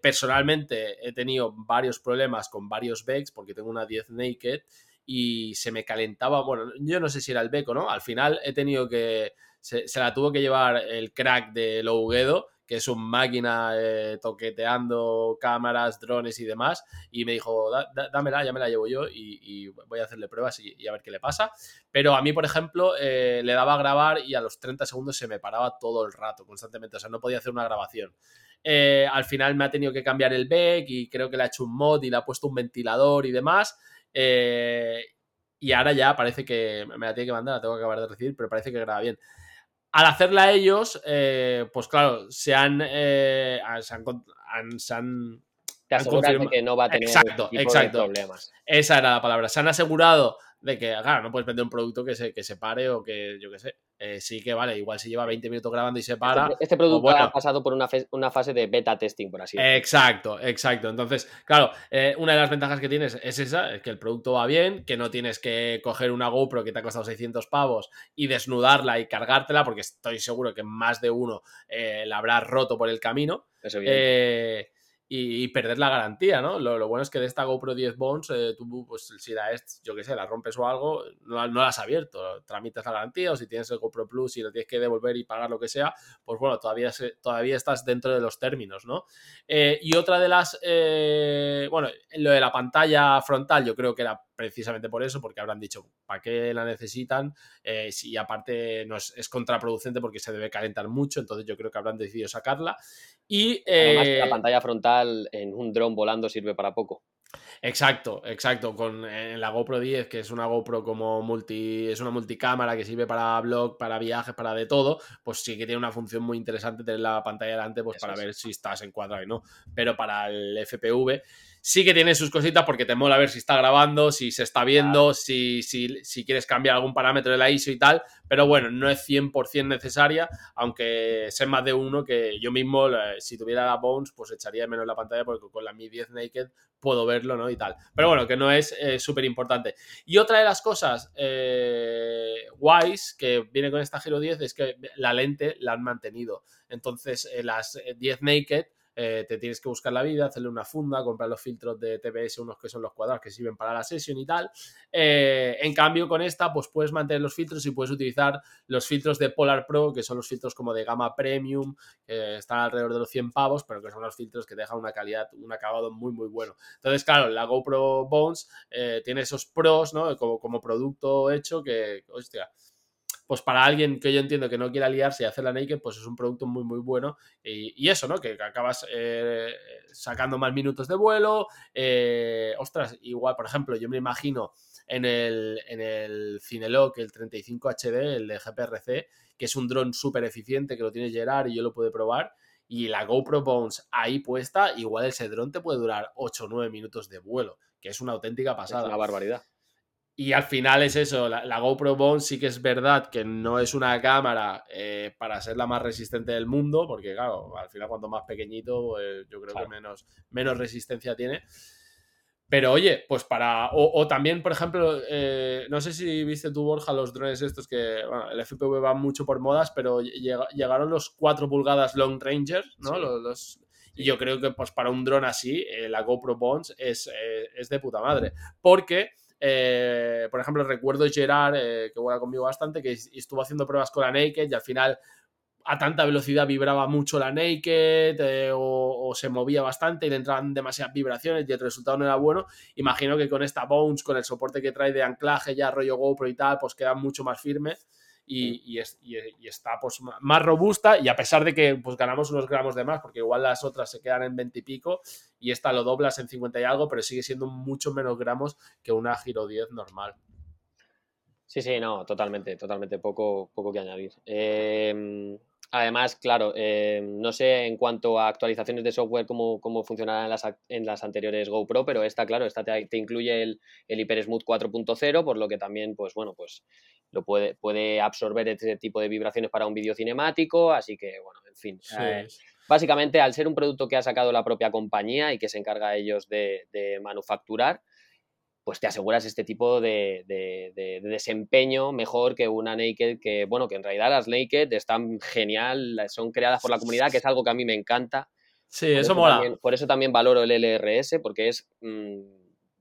S3: personalmente he tenido varios problemas con varios becks porque tengo una 10 naked y se me calentaba, bueno, yo no sé si era el beco, ¿no? Al final he tenido que, se, la tuvo que llevar el crack de Louguedo, que es un máquina eh, toqueteando cámaras, drones y demás, y me dijo, dámela, ya me la llevo yo y, voy a hacerle pruebas y, a ver qué le pasa. Pero a mí, por ejemplo, eh, le daba a grabar y a los 30 segundos se me paraba todo el rato, constantemente, o sea, no podía hacer una grabación. Eh, al final me ha tenido que cambiar el BEC y creo que le ha hecho un mod y le ha puesto un ventilador y demás. Eh, y ahora ya parece que me la tiene que mandar, la tengo que acabar de recibir, pero parece que graba bien. Al hacerla ellos, eh, pues claro, se han, eh, se han, se han
S4: te aseguran que no va a tener
S3: exacto, exacto. problemas. Esa era la palabra. Se han asegurado de que, claro, no puedes vender un producto que se, que se pare o que, yo qué sé, eh, sí que vale, igual si lleva 20 minutos grabando y se para.
S4: Este, este producto ha pasado por una, una, fase de beta testing, por así
S3: decirlo. Exacto, exacto. Entonces, claro, eh, una de las ventajas que tienes es esa, es que el producto va bien, que no tienes que coger una GoPro que te ha costado 600 pavos y desnudarla y cargártela, porque estoy seguro que más de uno eh, la habrá roto por el camino.
S4: Eso bien
S3: y, perder la garantía, ¿no? Lo, bueno es que de esta GoPro 10 Bones, eh, tú, pues si la es, yo qué sé, la rompes o algo, no, no, la has abierto, tramitas la garantía o si tienes el GoPro Plus y lo tienes que devolver y pagar lo que sea, pues bueno, todavía, todavía estás dentro de los términos, ¿no? Eh, y otra de las, eh, bueno, lo de la pantalla frontal yo creo que era precisamente por eso, porque habrán dicho, ¿para qué la necesitan? si aparte no es, contraproducente porque se debe calentar mucho, entonces yo creo que habrán decidido sacarla. Y,
S4: Además, la pantalla frontal en un dron volando sirve para poco.
S3: Exacto, exacto. Con la GoPro 10, que es una GoPro como multi, es una multicámara que sirve para blog, para viajes, para de todo, pues sí que tiene una función muy interesante tener la pantalla delante, pues para ver si estás encuadrado y no. Pero para el FPV sí que tiene sus cositas porque te mola ver si está grabando, si se está viendo, si, si, si, quieres cambiar algún parámetro de la ISO y tal, pero bueno, no es 100% necesaria, aunque sé más de uno que yo mismo, si tuviera la Bones, pues echaría menos la pantalla porque con la Mi 10 Naked puedo verlo, ¿no? Y tal. Pero bueno, que no es eh, súper importante. Y otra de las cosas eh, guays que viene con esta Giro 10 es que la lente la han mantenido. Entonces, eh, las 10 Naked eh, te tienes que buscar la vida, hacerle una funda, comprar los filtros de TPS, unos que son los cuadrados que sirven para la sesión y tal. Eh, en cambio, con esta, pues puedes mantener los filtros y puedes utilizar los filtros de Polar Pro, que son los filtros como de gama premium, que están alrededor de los 100 pavos, pero que son los filtros que dejan una calidad, un acabado muy, muy bueno. Entonces, claro, la GoPro Bones eh, tiene esos pros, ¿no? Como, como producto hecho que, hostia, pues para alguien que yo entiendo que no quiera liarse y hacer la naked, pues es un producto muy, muy bueno. Y, eso, ¿no? Que, acabas eh, sacando más minutos de vuelo. Eh, ostras, igual, por ejemplo, yo me imagino en el, en el Cinelog, el 35 HD, el de GPRC, que es un dron súper eficiente, que lo tienes Gerard y yo lo puedo probar. Y la GoPro Bones ahí puesta, igual ese dron te puede durar 8 o 9 minutos de vuelo, que es una auténtica pasada. Es
S4: una barbaridad.
S3: Y al final es eso, la, GoPro Bone sí que es verdad que no es una cámara eh, para ser la más resistente del mundo, porque claro, al final cuanto más pequeñito, pues, yo creo que menos, menos resistencia tiene. Pero oye, pues para. O, también, por ejemplo, eh, no sé si viste tú, Borja, los drones estos que. Bueno, el FPV va mucho por modas, pero llegaron los 4 pulgadas Long Ranger, ¿no? Los, y yo creo que, pues para un dron así, eh, la GoPro Bones es, es de puta madre. Porque eh, por ejemplo, recuerdo Gerard, eh, que juega conmigo bastante, que estuvo haciendo pruebas con la Naked y al final a tanta velocidad vibraba mucho la Naked eh, o, se movía bastante y le entraban demasiadas vibraciones y el resultado no era bueno. Imagino que con esta Bones, con el soporte que trae de anclaje ya rollo GoPro y tal, pues queda mucho más firme y, está pues, más robusta y a pesar de que pues, ganamos unos gramos de más, porque igual las otras se quedan en 20 y pico y esta lo doblas en 50 y algo, pero sigue siendo mucho menos gramos que una Giro 10 normal.
S4: Sí, sí, no, totalmente, totalmente poco, poco que añadir. Em, Además, claro, eh, no sé en cuanto a actualizaciones de software cómo, cómo funcionarán en las, en las anteriores GoPro, pero esta, claro, esta te, incluye el, el HyperSmooth 4.0, por lo que también, pues bueno, pues lo puede, puede absorber ese tipo de vibraciones para un vídeo cinemático, así que, bueno, en fin. Eh, básicamente, al ser un producto que ha sacado la propia compañía y que se encarga ellos de, de manufacturar, pues te aseguras este tipo de, desempeño mejor que una Naked, que bueno, que en realidad las Naked están genial, son creadas por la comunidad, que es algo que a mí me encanta.
S3: Sí, eso, mola.
S4: por eso también valoro el LRS, porque es mm,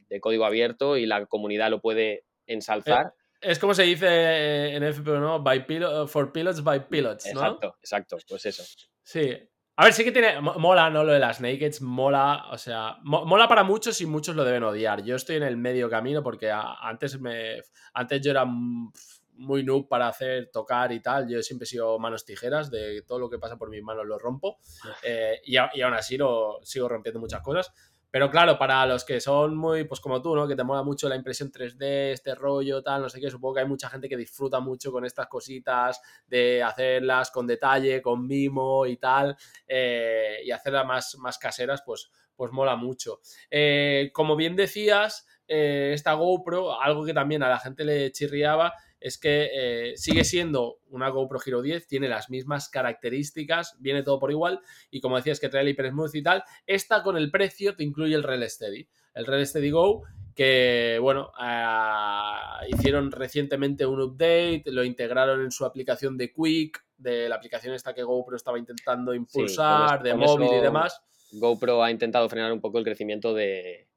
S4: de código abierto y la comunidad lo puede ensalzar.
S3: Eh, es como se dice en FPO, ¿no? By for pilots, by pilots, ¿no?
S4: Exacto, exacto, pues eso.
S3: Sí, a ver, sí que tiene. Mola, ¿no? Lo de las Nakeds, mola. O sea, mola para muchos y muchos lo deben odiar. Yo estoy en el medio camino porque antes me. Antes yo era muy noob para hacer, tocar y tal. Yo siempre he sido manos tijeras, de todo lo que pasa por mis manos lo rompo. Eh, y, y, aún así lo sigo rompiendo muchas cosas. Pero claro, para los que son muy, pues como tú, ¿no? Que te mola mucho la impresión 3D, este rollo, tal, no sé qué, supongo que hay mucha gente que disfruta mucho con estas cositas de hacerlas con detalle, con mimo y tal, eh, y hacerlas más, más caseras, pues, pues mola mucho. Eh, como bien decías, eh, esta GoPro, algo que también a la gente le chirriaba, es que eh, sigue siendo una GoPro Hero 10, tiene las mismas características, viene todo por igual y como decías que trae el Hyper Smooth y tal, esta con el precio te incluye el Real Steady, el Real Steady Go que bueno, eh, hicieron recientemente un update, lo integraron en su aplicación de Quick, de la aplicación esta que GoPro estaba intentando impulsar, de móvil y demás.
S4: GoPro ha intentado frenar un poco el crecimiento de,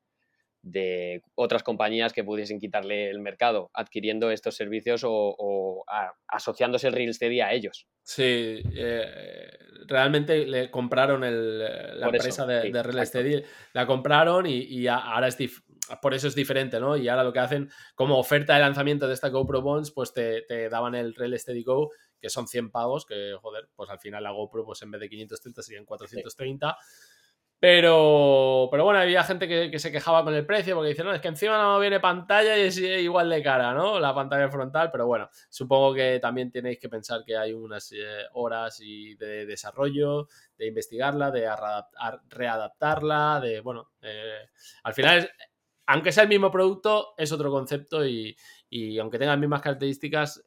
S4: de otras compañías que pudiesen quitarle el mercado, adquiriendo estos servicios o, asociándose el Real Steady a ellos.
S3: Sí, eh, realmente le compraron la empresa de, Real Steady, la compraron y, ahora es por eso es diferente, ¿no? Y ahora lo que hacen como oferta de lanzamiento de esta GoPro Bonds, pues te, daban el Real Steady Go, que son 100 pagos, que joder, pues al final la GoPro, pues en vez de 530 serían 430. Pero, pero bueno, había gente que, se quejaba con el precio porque dice, no, es que encima no viene pantalla y es igual de cara, ¿no? La pantalla frontal, pero bueno, supongo que también tenéis que pensar que hay unas eh, horas y de desarrollo, de investigarla, de readaptarla, de, bueno, eh, al final, aunque sea el mismo producto, es otro concepto y, aunque tenga las mismas características,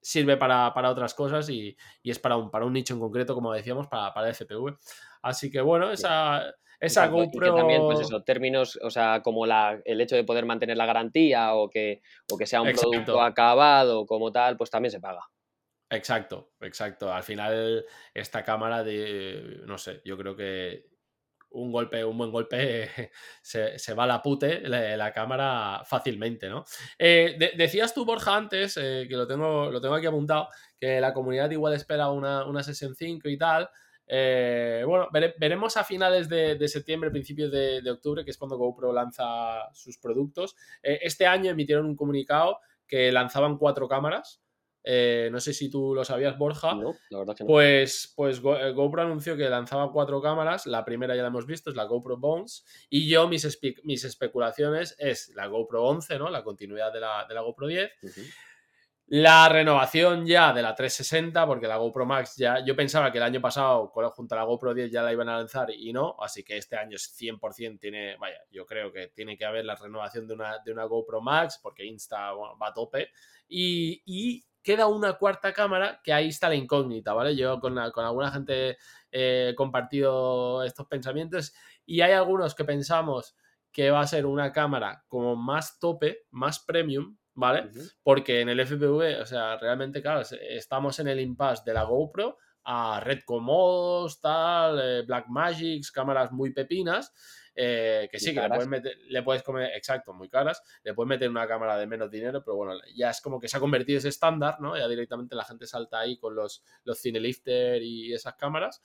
S3: sirve para, otras cosas y, es para un, para un nicho en concreto, como decíamos, para, para el FPV. Así que bueno, esa, esa GoPro.
S4: también, pues eso, términos, o sea, como la, el hecho de poder mantener la garantía o que, o que sea un producto acabado como tal, pues también se paga.
S3: Exacto, exacto. Al final, esta cámara de. No sé, yo creo que un golpe, un buen golpe, se, va a la pute la, cámara fácilmente, ¿no? Eh, decías tú, Borja, antes, eh, que lo tengo, lo tengo aquí apuntado, que la comunidad igual espera una, una sesión 5 y tal. Eh, bueno, veremos a finales de, septiembre, principios de, octubre, que es cuando GoPro lanza sus productos. Eh, este año emitieron un comunicado que lanzaban cuatro cámaras. Eh, no sé si tú lo sabías, Borja.
S4: No, la verdad que no.
S3: Pues, pues GoPro anunció que lanzaba cuatro cámaras. La primera ya la hemos visto, es la GoPro Bones. Y yo, mis, mis especulaciones es la GoPro 11, ¿no? La continuidad de la, de la GoPro 10. La renovación ya de la 360, porque la GoPro Max ya, yo pensaba que el año pasado junto a la GoPro 10 ya la iban a lanzar y no, así que este año es 100%, tiene, vaya, yo creo que tiene que haber la renovación de una, de una GoPro Max, porque Insta va a tope, y, queda una cuarta cámara que ahí está la incógnita, ¿vale? Yo con, con alguna gente he compartido estos pensamientos y hay algunos que pensamos que va a ser una cámara como más tope, más premium, ¿vale? Porque en el FPV, o sea, realmente, claro, estamos en el impasse de la GoPro a Red Modos, tal, eh, Black Magics, cámaras muy pepinas, eh, que sí, que le puedes, meter, le puedes comer, exacto, muy caras, le puedes meter una cámara de menos dinero, pero bueno, ya es como que se ha convertido ese estándar, ¿no? Ya directamente la gente salta ahí con los, los Cinelifter y esas cámaras.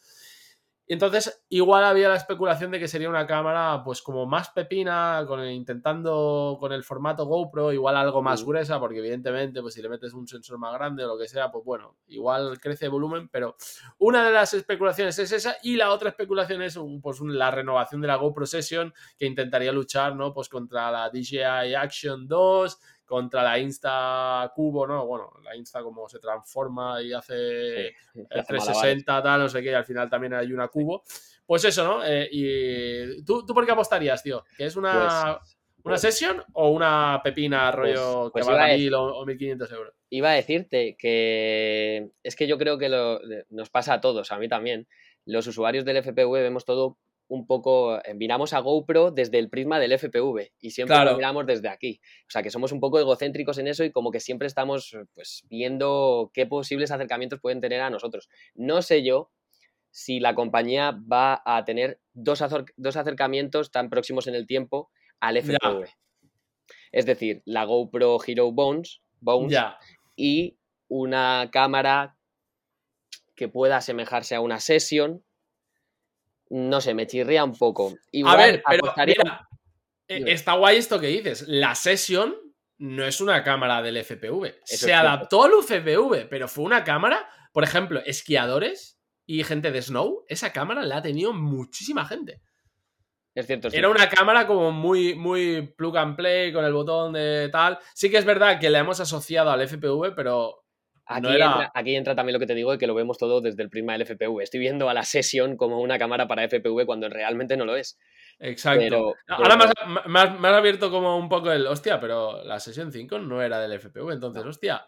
S3: Y entonces igual había la especulación de que sería una cámara pues como más pepina, con intentando con el formato GoPro, igual algo más gruesa, porque evidentemente pues si le metes un sensor más grande o lo que sea, pues bueno, igual crece volumen, pero una de las especulaciones es esa y la otra especulación es pues la renovación de la GoPro Session que intentaría luchar, ¿no? Pues contra la DJI Action 2, contra la Insta Cubo, ¿no? Bueno, la Insta como se transforma y hace
S4: Sí,
S3: el
S4: hace
S3: 360, tal, no sé qué, y al final también hay una Cubo. Pues eso, ¿no? Eh, y ¿tú, ¿tú por qué apostarías, tío? ¿Que es una,
S4: Pues-
S3: una
S4: pues-
S3: sesión o una pepina rollo
S4: pues
S3: que vale
S4: decir-
S3: 1000 o, o 1500 euros?
S4: Iba a decirte que es que yo creo que lo- nos pasa a todos, a mí también. Los usuarios del FPV vemos todo un poco, eh, miramos a GoPro desde el prisma del FPV y siempre
S3: Claro.
S4: lo miramos desde aquí. O sea, que somos un poco egocéntricos en eso y como que siempre estamos pues viendo qué posibles acercamientos pueden tener a nosotros. No sé yo si la compañía va a tener dos, dos acercamientos tan próximos en el tiempo al
S3: Ya.
S4: FPV. Es decir, la GoPro Hero Bones, Bones
S3: Ya.
S4: y una cámara que pueda asemejarse a una session. No sé, me chirría un poco.
S3: A ver, pero
S4: apostaría-
S3: mira, eh, está guay esto que dices. La sesión no es una cámara del FPV.
S4: Eso
S3: Se adaptó al UFPV, pero fue una cámara, por ejemplo, esquiadores y gente de snow. Esa cámara la ha tenido muchísima gente.
S4: Es cierto, es
S3: Era
S4: cierto.
S3: una cámara como muy, muy plug and play con el botón de tal. Sí que es verdad que la hemos asociado al FPV, pero
S4: Aquí,
S3: no era-
S4: entra, aquí entra también lo que te digo de que lo vemos todo desde el prisma del FPV. Estoy viendo a la session como una cámara para FPV cuando realmente no lo es.
S3: exacto.
S4: Pero-
S3: Ahora
S4: pero-
S3: me has abierto como un poco el. Hostia, pero la sesión 5 no era del FPV. Entonces, hostia.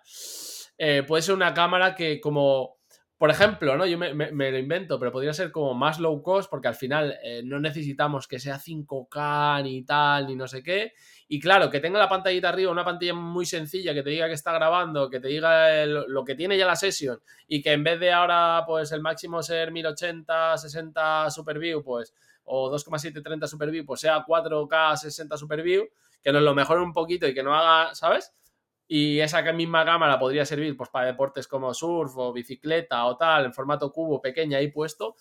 S3: eh, puede ser una cámara que, como. Por ejemplo, ¿no? Yo me, lo invento, pero podría ser como más low cost, porque al final eh, no necesitamos que sea 5K ni tal, ni no sé qué. Y claro, que tenga la pantallita arriba, una pantalla muy sencilla, que te diga que está grabando, que te diga lo que tiene ya la sesión, y que en vez de ahora, pues el máximo ser 1080, 60 Super View, pues, o 2,730 Super View, pues sea 4K 60 Super View, que nos lo mejore un poquito y que no haga, ¿sabes? Y esa misma cámara podría servir pues, para deportes como surf o bicicleta o tal, en formato cubo pequeña ahí puesto.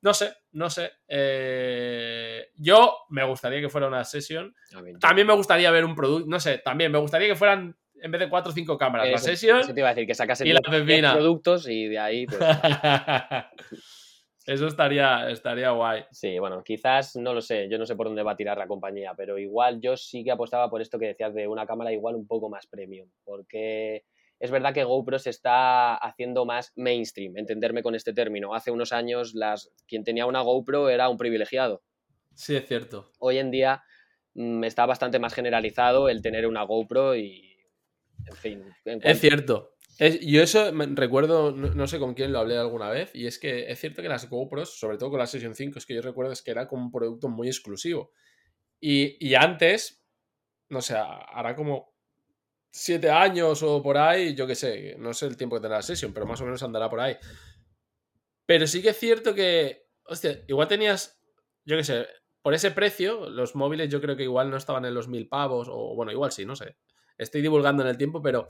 S3: No sé, no sé. Eh, yo me gustaría que fuera una sesión. También me gustaría ver un producto, no sé, también me gustaría que fueran en vez de 4 o 5 cámaras, la sesión.
S4: eso te iba a decir, que sacasen
S3: y la
S4: 10
S3: pepina.
S4: productos y de ahí, pues,
S3: Eso estaría, estaría guay.
S4: Sí, bueno, quizás no lo sé, yo no sé por dónde va a tirar la compañía, pero igual yo sí que apostaba por esto que decías de una cámara igual un poco más premium, porque es verdad que GoPro se está haciendo más mainstream, entenderme con este término. Hace unos años las, quien tenía una GoPro era un privilegiado.
S3: Sí, es cierto.
S4: Hoy en día mm, está bastante más generalizado el tener una GoPro y, en fin. en
S3: Es
S4: cuanto-
S3: cierto. Es- yo eso me- recuerdo, no, no sé con quién lo hablé alguna vez, y es que es cierto que las GoPros, sobre todo con la Session 5, es que yo recuerdo es que era como un producto muy exclusivo. Y, y antes, no sé, hará como siete años o por ahí, yo qué sé, no sé el tiempo que tendrá la Session, pero más o menos andará por ahí. Pero sí que es cierto que, hostia, igual tenías, yo qué sé, por ese precio, los móviles yo creo que igual no estaban en los mil pavos, o bueno, igual sí, no sé. Estoy divulgando en el tiempo, pero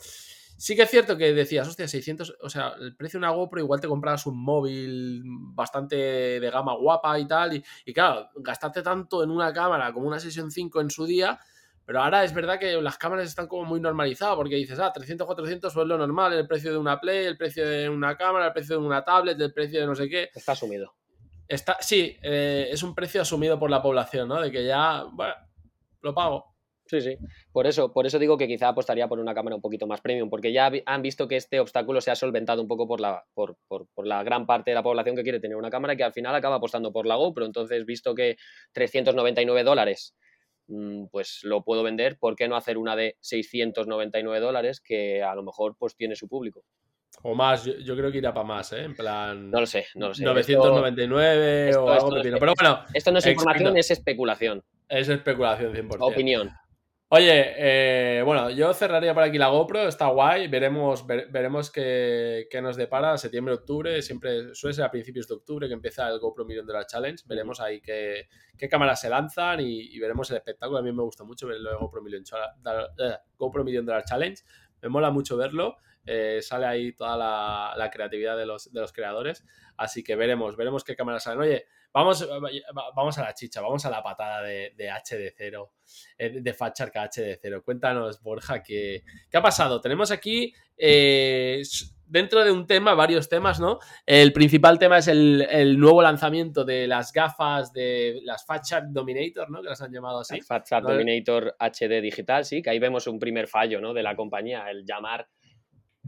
S3: sí que es cierto que decías, hostia, 600, o sea, el precio de una GoPro igual te comprabas un móvil bastante de gama guapa y tal, y, y claro, gastarte tanto en una cámara como una Session 5 en su día, pero ahora es verdad que las cámaras están como muy normalizadas, porque dices, ah, 300, 400 es lo normal, el precio de una Play, el precio de una cámara, el precio de una tablet, el precio de no sé qué.
S4: Está asumido.
S3: Está, sí, eh, es un precio asumido por la población, ¿no? De que ya, bueno, lo pago.
S4: Sí, sí. Por eso, por eso digo que quizá apostaría por una cámara un poquito más premium, porque ya han visto que este obstáculo se ha solventado un poco por la, por, por- por la gran parte de la población que quiere tener una cámara y que al final acaba apostando por la GoPro. Entonces, visto que 399 dólares, mm, pues lo puedo vender, ¿por qué no hacer una de 699 dólares que a lo mejor pues tiene su público?
S3: O más, yo, yo creo que irá para más, ¿eh? En plan.
S4: No lo sé, no lo sé. Esto-
S3: 999
S4: esto-
S3: o algo
S4: esto-.
S3: Pero bueno,
S4: Esto no es
S3: Exacto.
S4: información, es especulación,
S3: es especulación 100%.
S4: opinión.
S3: Oye, eh, bueno, yo cerraría por aquí la GoPro, está guay, veremos, ver- veremos qué, qué nos depara septiembre, octubre, siempre suele ser a principios de octubre que empieza el GoPro Million Dollar Challenge, veremos ahí qué, qué cámaras se lanzan y, y veremos el espectáculo, a mí me gusta mucho ver de GoPro Million, eh, GoPro Million Dollar Challenge, me mola mucho verlo, eh, sale ahí toda la, la creatividad de los, de los creadores, así que veremos, veremos qué cámaras salen. Oye, vamos, vamos a la chicha, vamos a la patada de, de HD0 eh, de Fatchark a HD0. Cuéntanos, Borja, ¿qué, qué ha pasado? Tenemos aquí, eh, dentro de un tema, varios temas, ¿no? El principal tema es el, el nuevo lanzamiento de las gafas de las Fat Shark Dominator, ¿no? Que las han llamado así.
S4: Fat Shark
S3: ¿no?
S4: Dominator HD digital, sí, que ahí vemos un primer fallo ¿no? de la compañía, el llamar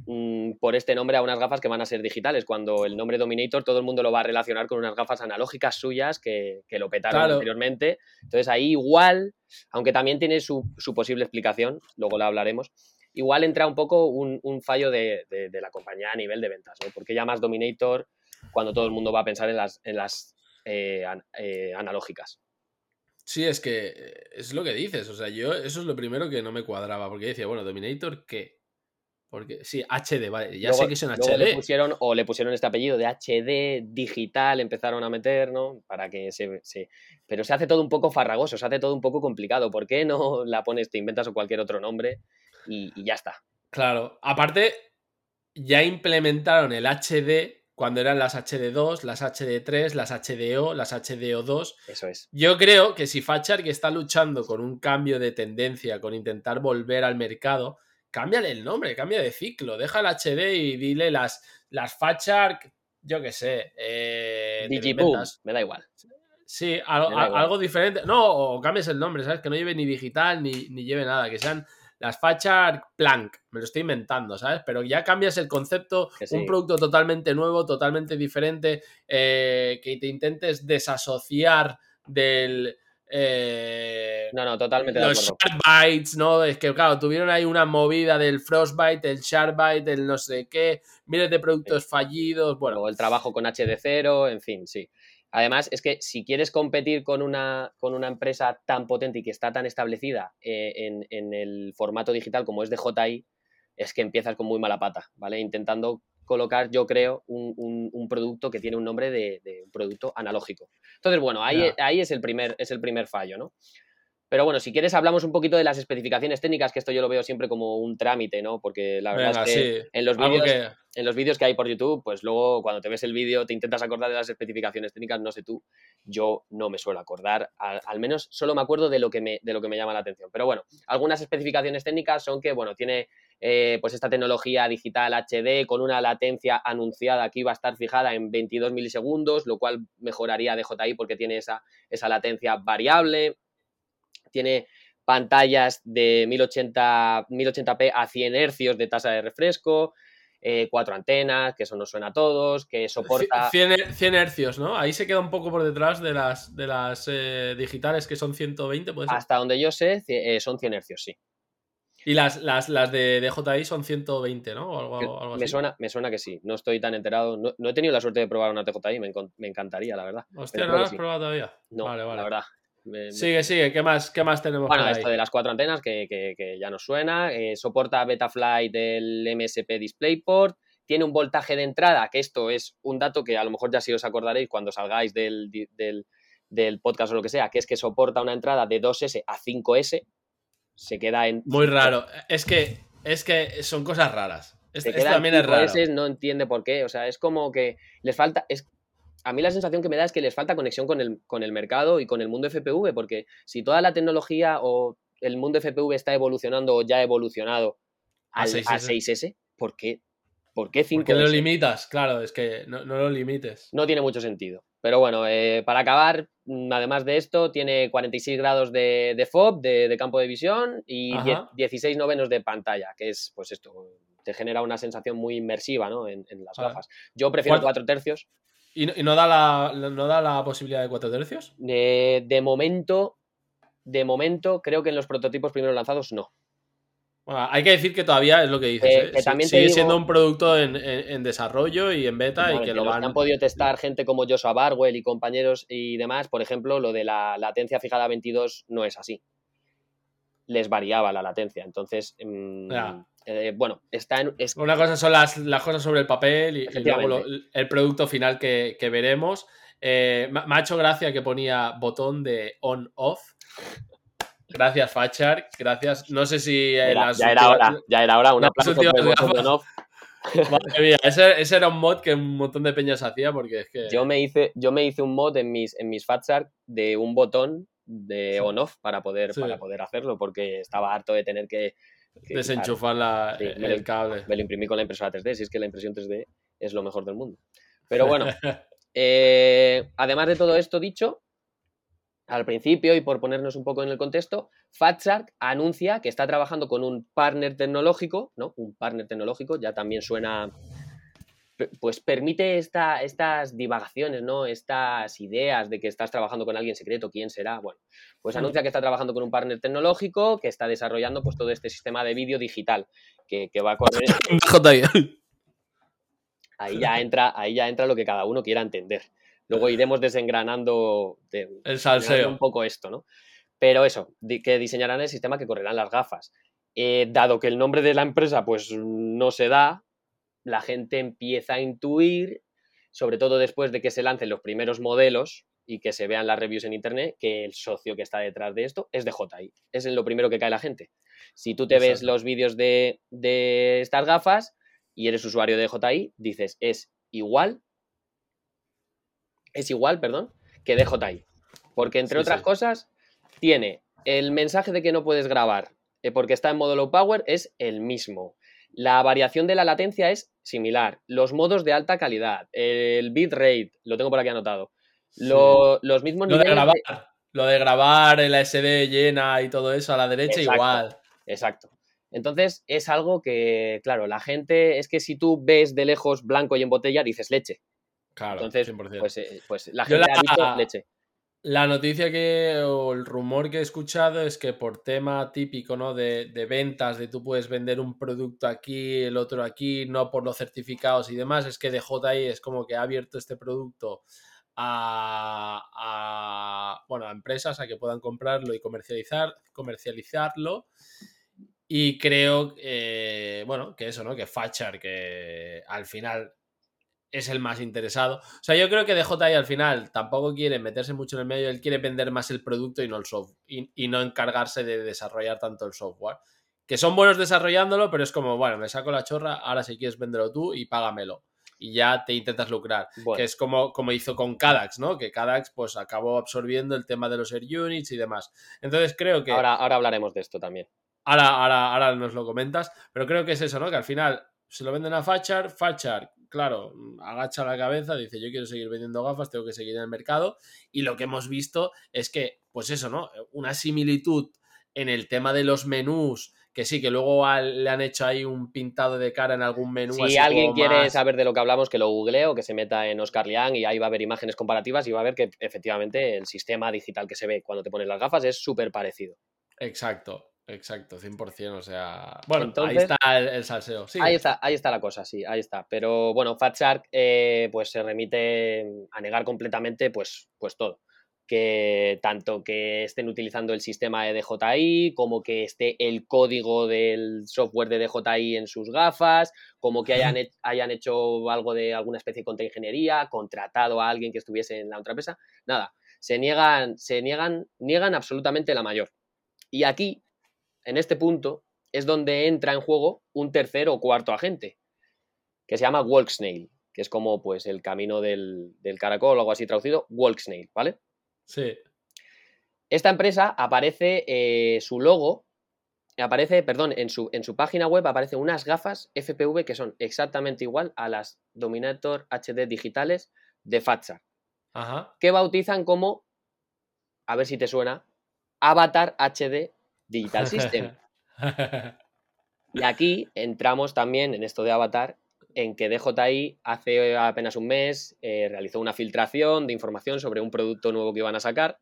S4: mm, por este nombre a unas gafas que van a ser digitales, cuando el nombre Dominator todo el mundo lo va a relacionar con unas gafas analógicas suyas que, que lo petaron
S3: Claro.
S4: anteriormente. Entonces ahí igual, aunque también tiene su, su posible explicación, luego la hablaremos, igual entra un poco un, un fallo de, de- de la compañía a nivel de ventas, ¿no? Porque llamas Dominator cuando todo el mundo va a pensar en las, en las eh, an- eh, analógicas.
S3: Sí, es que eh, es lo que dices. O sea, yo eso es lo primero que no me cuadraba. Porque decía, bueno, Dominator, ¿qué? Porque sí, HD, vale. Ya sé que son
S4: luego Le
S3: HD.
S4: pusieron, o le pusieron este apellido de HD digital, empezaron a meter, ¿no? Para que se, se- Pero se hace todo un poco farragoso, se hace todo un poco complicado. ¿Por qué no la pones, te inventas o cualquier otro nombre y, y ya está?
S3: Claro. Aparte, ya implementaron el HD cuando eran las HD2, las HD3, las HDO, las HDO2.
S4: Eso es.
S3: Yo creo que si Fachar que está luchando con un cambio de tendencia, con intentar volver al mercado, cámbiale el nombre, cambia de ciclo, deja el HD y dile las, las Fachar, yo qué sé. Eh,
S4: Digiboom, me da igual.
S3: Sí, algo,
S4: Me da igual.
S3: algo diferente. No, o cambies el nombre, ¿sabes? Que no lleve ni digital ni, ni lleve nada, que sean las Fachar Plank, me lo estoy inventando, ¿sabes? Pero ya cambias el concepto,
S4: sí.
S3: un producto totalmente nuevo, totalmente diferente, eh, que te intentes desasociar del... eh,
S4: No, no, totalmente de
S3: los
S4: acuerdo.
S3: Sharkbites, ¿no? Es que, claro, tuvieron ahí una movida del Frostbite, el Sharkbite, el no sé qué, miles de productos fallidos, bueno,
S4: o el trabajo con HD0, en fin, sí. Además, es que si quieres competir con una, con una empresa tan potente y que está tan establecida eh, en, en el formato digital como es DJI, es que empiezas con muy mala pata, ¿vale? Intentando colocar, yo creo, un, un- un producto que tiene un nombre de, de un producto analógico. Entonces, bueno, ahí, ahí es, el primer, es el primer fallo, ¿no? Pero bueno, si quieres hablamos un poquito de las especificaciones técnicas, que esto yo lo veo siempre como un trámite, ¿no? Porque la verdad
S3: venga,
S4: es que
S3: sí.
S4: en los vídeos
S3: que...
S4: en los vídeos que hay por YouTube, pues luego cuando te ves el vídeo te intentas acordar de las especificaciones técnicas, no sé tú, yo no me suelo acordar, al, al menos solo me acuerdo de lo, que me, de lo que me llama la atención. Pero bueno, algunas especificaciones técnicas son que, bueno, tiene eh, pues esta tecnología digital HD con una latencia anunciada que iba a estar fijada en 22 milisegundos, lo cual mejoraría DJI porque tiene esa, esa latencia variable, tiene pantallas de 1080, 1080p a 100 hercios de tasa de refresco, eh, cuatro antenas, que eso nos suena a todos, que soporta...
S3: 100, her- 100 hercios, ¿no? Ahí se queda un poco por detrás de las, de las eh, digitales que son 120, puede ser.
S4: Hasta donde yo sé, eh, son 100 hercios, sí.
S3: Y las, las, las de DJI son 120, ¿no? O algo, algo
S4: Me
S3: así.
S4: suena, me suena que sí. No estoy tan enterado. No, no he tenido la suerte de probar una TJI, me, me encantaría, la verdad.
S3: Hostia, ¿no
S4: que
S3: has
S4: sí.
S3: probado todavía?
S4: No,
S3: vale, vale.
S4: la verdad. Me-
S3: Sigue, sigue. ¿Qué más, qué más tenemos
S4: Bueno,
S3: por ahí?
S4: esto de las cuatro antenas que, que- que ya nos suena. eh, soporta Betaflight del MSP DisplayPort. Tiene un voltaje de entrada, que esto es un dato que a lo mejor ya sí os acordaréis cuando salgáis del, del, del podcast o lo que sea, que es que soporta una entrada de 2S a 5S. Se queda en.
S3: Muy raro. Es que, es que son cosas raras. Esto, también es raro.
S4: 5S, no entiende por qué. O sea, es como que les falta. Es, a mí la sensación que me da es que les falta conexión con el, con el mercado y con el mundo FPV, porque si toda la tecnología o el mundo FPV está evolucionando o ya ha evolucionado
S3: A
S4: al- a
S3: 6S.
S4: 6S, ¿por qué? ¿Por qué 5S?
S3: Porque lo limitas, claro, es que no, no lo limites.
S4: no tiene mucho sentido. Pero bueno, eh, para acabar, mm, además de esto, tiene 46 grados de, de FOB, de, de campo de visión, y
S3: Ajá.
S4: 10 16 novenos de pantalla, que es, pues esto, te genera una sensación muy inmersiva, ¿no? En, en las gafas. Yo prefiero
S3: ¿Cuánto-
S4: 4 tercios.
S3: ¿Y, no- y no, da la, no da la posibilidad de 4 tercios?
S4: Eh, de momento, de momento, creo que en los prototipos primero lanzados no.
S3: Bueno, hay que decir que todavía es lo que dices.
S4: Eh,
S3: ¿eh?
S4: que también
S3: sigue
S4: digo-
S3: siendo un producto en, en- en desarrollo y en beta y que
S4: que
S3: lo van.
S4: han podido testar gente como Joshua Barwell y compañeros y demás, por ejemplo, lo de la latencia fijada a 22 no es así. Les variaba la latencia. Entonces, mm, eh, bueno, está en, es-
S3: Una cosa son las, las cosas sobre el papel y, y luego
S4: Efectivamente.
S3: lo- el producto final que, que veremos. Me ha hecho gracia que ponía botón de on-off. Gracias, Fachar. Gracias. No sé si en
S4: era-
S3: las
S4: ya era hora, ya era hora. Un aplauso por.
S3: Madre mía, ese, ese era un mod que un montón de peñas hacía porque es que.
S4: Yo me hice, yo me hice un mod en mis, en mis Fatshark de un botón de
S3: Sí.
S4: on-off para poder,
S3: Sí.
S4: para poder hacerlo, porque estaba harto de tener que Que,
S3: Desenchufar la-
S4: Sí,
S3: el, cable.
S4: Me lo imprimí con la impresora 3D, si es que la impresión 3D es lo mejor del mundo. Pero bueno, eh, además de todo esto dicho, al principio y por ponernos un poco en el contexto, Fatshark anuncia que está trabajando con un partner tecnológico, ¿no? Un partner tecnológico, ya también suena, pues permite esta, estas divagaciones, ¿no? Estas ideas de que estás trabajando con alguien secreto, quién será, bueno, pues anuncia que está trabajando con un partner tecnológico que está desarrollando pues todo este sistema de vídeo digital que, que va a correr ahí ya entra, ahí ya entra lo que cada uno quiera entender. Luego iremos desengranando, de-
S3: El salseo.
S4: un poco esto, ¿no? Pero eso, que diseñarán el sistema que correrán las gafas. Eh, dado que el nombre de la empresa pues no se da, la gente empieza a intuir, sobre todo después de que se lancen los primeros modelos y que se vean las reviews en internet, que el socio que está detrás de esto es de JI. Es en lo primero que cae la gente. Si tú te ves los vídeos de, de estas gafas y eres usuario de JI, dices, es igual, es igual, perdón, que de JI. Porque entre
S3: Sí,
S4: otras
S3: sí.
S4: cosas, tiene el mensaje de que no puedes grabar eh, porque está en modo low power es el mismo. La variación de la latencia es similar. Los modos de alta calidad, el bitrate, lo tengo por aquí anotado. Lo- los mismos
S3: Lo de
S4: niveles
S3: grabar.
S4: de-
S3: Lo de grabar el SD llena y todo eso a la derecha
S4: Exacto.
S3: igual.
S4: Exacto. Entonces es algo que, claro, la gente, es que si tú ves de lejos blanco y en botella, dices leche.
S3: Claro,
S4: Entonces,
S3: 100%.
S4: pues, eh, pues la gente
S3: la-
S4: ha dicho leche.
S3: La noticia que, o el rumor que he escuchado es que por tema típico, ¿no? De, de ventas, de tú puedes vender un producto aquí, el otro aquí, no por los certificados y demás, es que DJI es como que ha abierto este producto a, a, bueno, a empresas a que puedan comprarlo y comercializar, comercializarlo. Y creo, eh, bueno, que eso, ¿no? Que Fatchar, que al final es el más interesado. O sea, yo creo que DJI al final tampoco quiere meterse mucho en el medio, él quiere vender más el producto y no el software. Y, y no encargarse de desarrollar tanto el software. Que son buenos desarrollándolo, pero es como, bueno, me saco la chorra, ahora si quieres venderlo tú y págamelo. Y ya te intentas lucrar.
S4: Bueno,
S3: Que es como, como hizo con Cadax, ¿no? Que Cadax pues acabó absorbiendo el tema de los Air Units y demás. Entonces creo que...
S4: ahora, ahora hablaremos de esto también.
S3: Ahora, ahora, ahora nos lo comentas, pero creo que es eso, ¿no? Que al final se lo venden a Fachar, Fachar, claro, agacha la cabeza, dice yo quiero seguir vendiendo gafas, tengo que seguir en el mercado, y lo que hemos visto es que, pues eso, ¿no? Una similitud en el tema de los menús, que sí, que luego al- le han hecho ahí un pintado de cara en algún menú.
S4: Si
S3: así
S4: alguien
S3: como
S4: quiere
S3: más-
S4: saber de lo que hablamos, que lo google o que se meta en Oscar Liang y ahí va a haber imágenes comparativas y va a ver que efectivamente el sistema digital que se ve cuando te pones las gafas es súper parecido.
S3: Exacto, exacto, 100%, o sea... Bueno,
S4: Entonces-
S3: ahí está el, el salseo. Sí,
S4: Ahí está, ahí está la cosa, sí, ahí está. Pero bueno, Fat Shark eh, pues se remite a negar completamente pues, pues todo. Que tanto que estén utilizando el sistema de DJI, como que esté el código del software de DJI en sus gafas, como que hayan, he- hayan hecho algo de alguna especie de contraingeniería, contratado a alguien que estuviese en la otra empresa. Nada, se niegan, se niegan, niegan absolutamente la mayor. Y aquí, en este punto, es donde entra en juego un tercer o cuarto agente, que se llama Walk Snail, que es como pues el camino del, del caracol o algo así traducido, Walk Snail, ¿vale?
S3: sí,
S4: Esta empresa aparece eh, su logo, aparece, perdón, en su, en su página web aparecen unas gafas FPV que son exactamente igual a las Dominator HD digitales de Fatsar,
S3: ajá.
S4: que bautizan como, a ver si te suena, Avatar HD Digital System. Y aquí entramos también en esto de Avatar, en que DJI hace apenas un mes eh, realizó una filtración de información sobre un producto nuevo que iban a sacar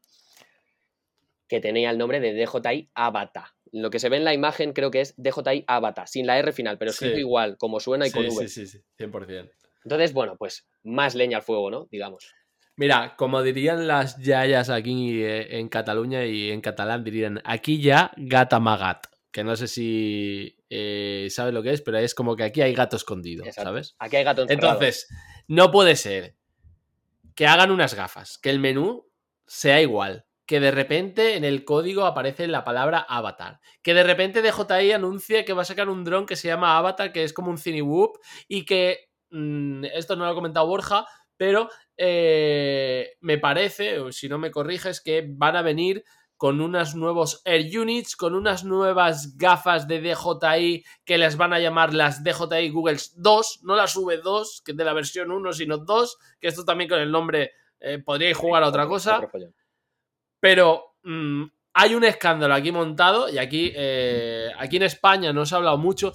S4: que tenía el nombre de DJI Avatar. Lo que se ve en la imagen creo que es DJI Avatar, sin la R final, pero escrito
S3: Sí.
S4: igual, como suena y con
S3: sí,
S4: V.
S3: sí, sí, sí, 100%.
S4: Entonces, bueno, pues más leña al fuego, ¿no? Digamos.
S3: Mira, como dirían las yayas aquí eh, en Cataluña y en catalán, dirían aquí ya gata magat. Que no sé si eh, sabes lo que es, pero es como que aquí hay gato escondido,
S4: Exacto.
S3: ¿sabes?
S4: Aquí hay gato encerrado.
S3: Entonces, no puede ser que hagan unas gafas, que el menú sea igual, que de repente en el código aparece la palabra avatar, que de repente DJI anuncie que va a sacar un dron que se llama Avatar, que es como un Cinewhoop, y que, mm, esto no lo ha comentado Borja, pero eh, me parece, o si no me corriges, que van a venir con unos nuevos Air Units, con unas nuevas gafas de DJI que les van a llamar las DJI Google 2, no las V2, que es de la versión 1, sino 2, que esto también con el nombre eh, podríais jugar a otra cosa. Pero mm, hay un escándalo aquí montado y aquí, eh, aquí en España no se ha hablado mucho.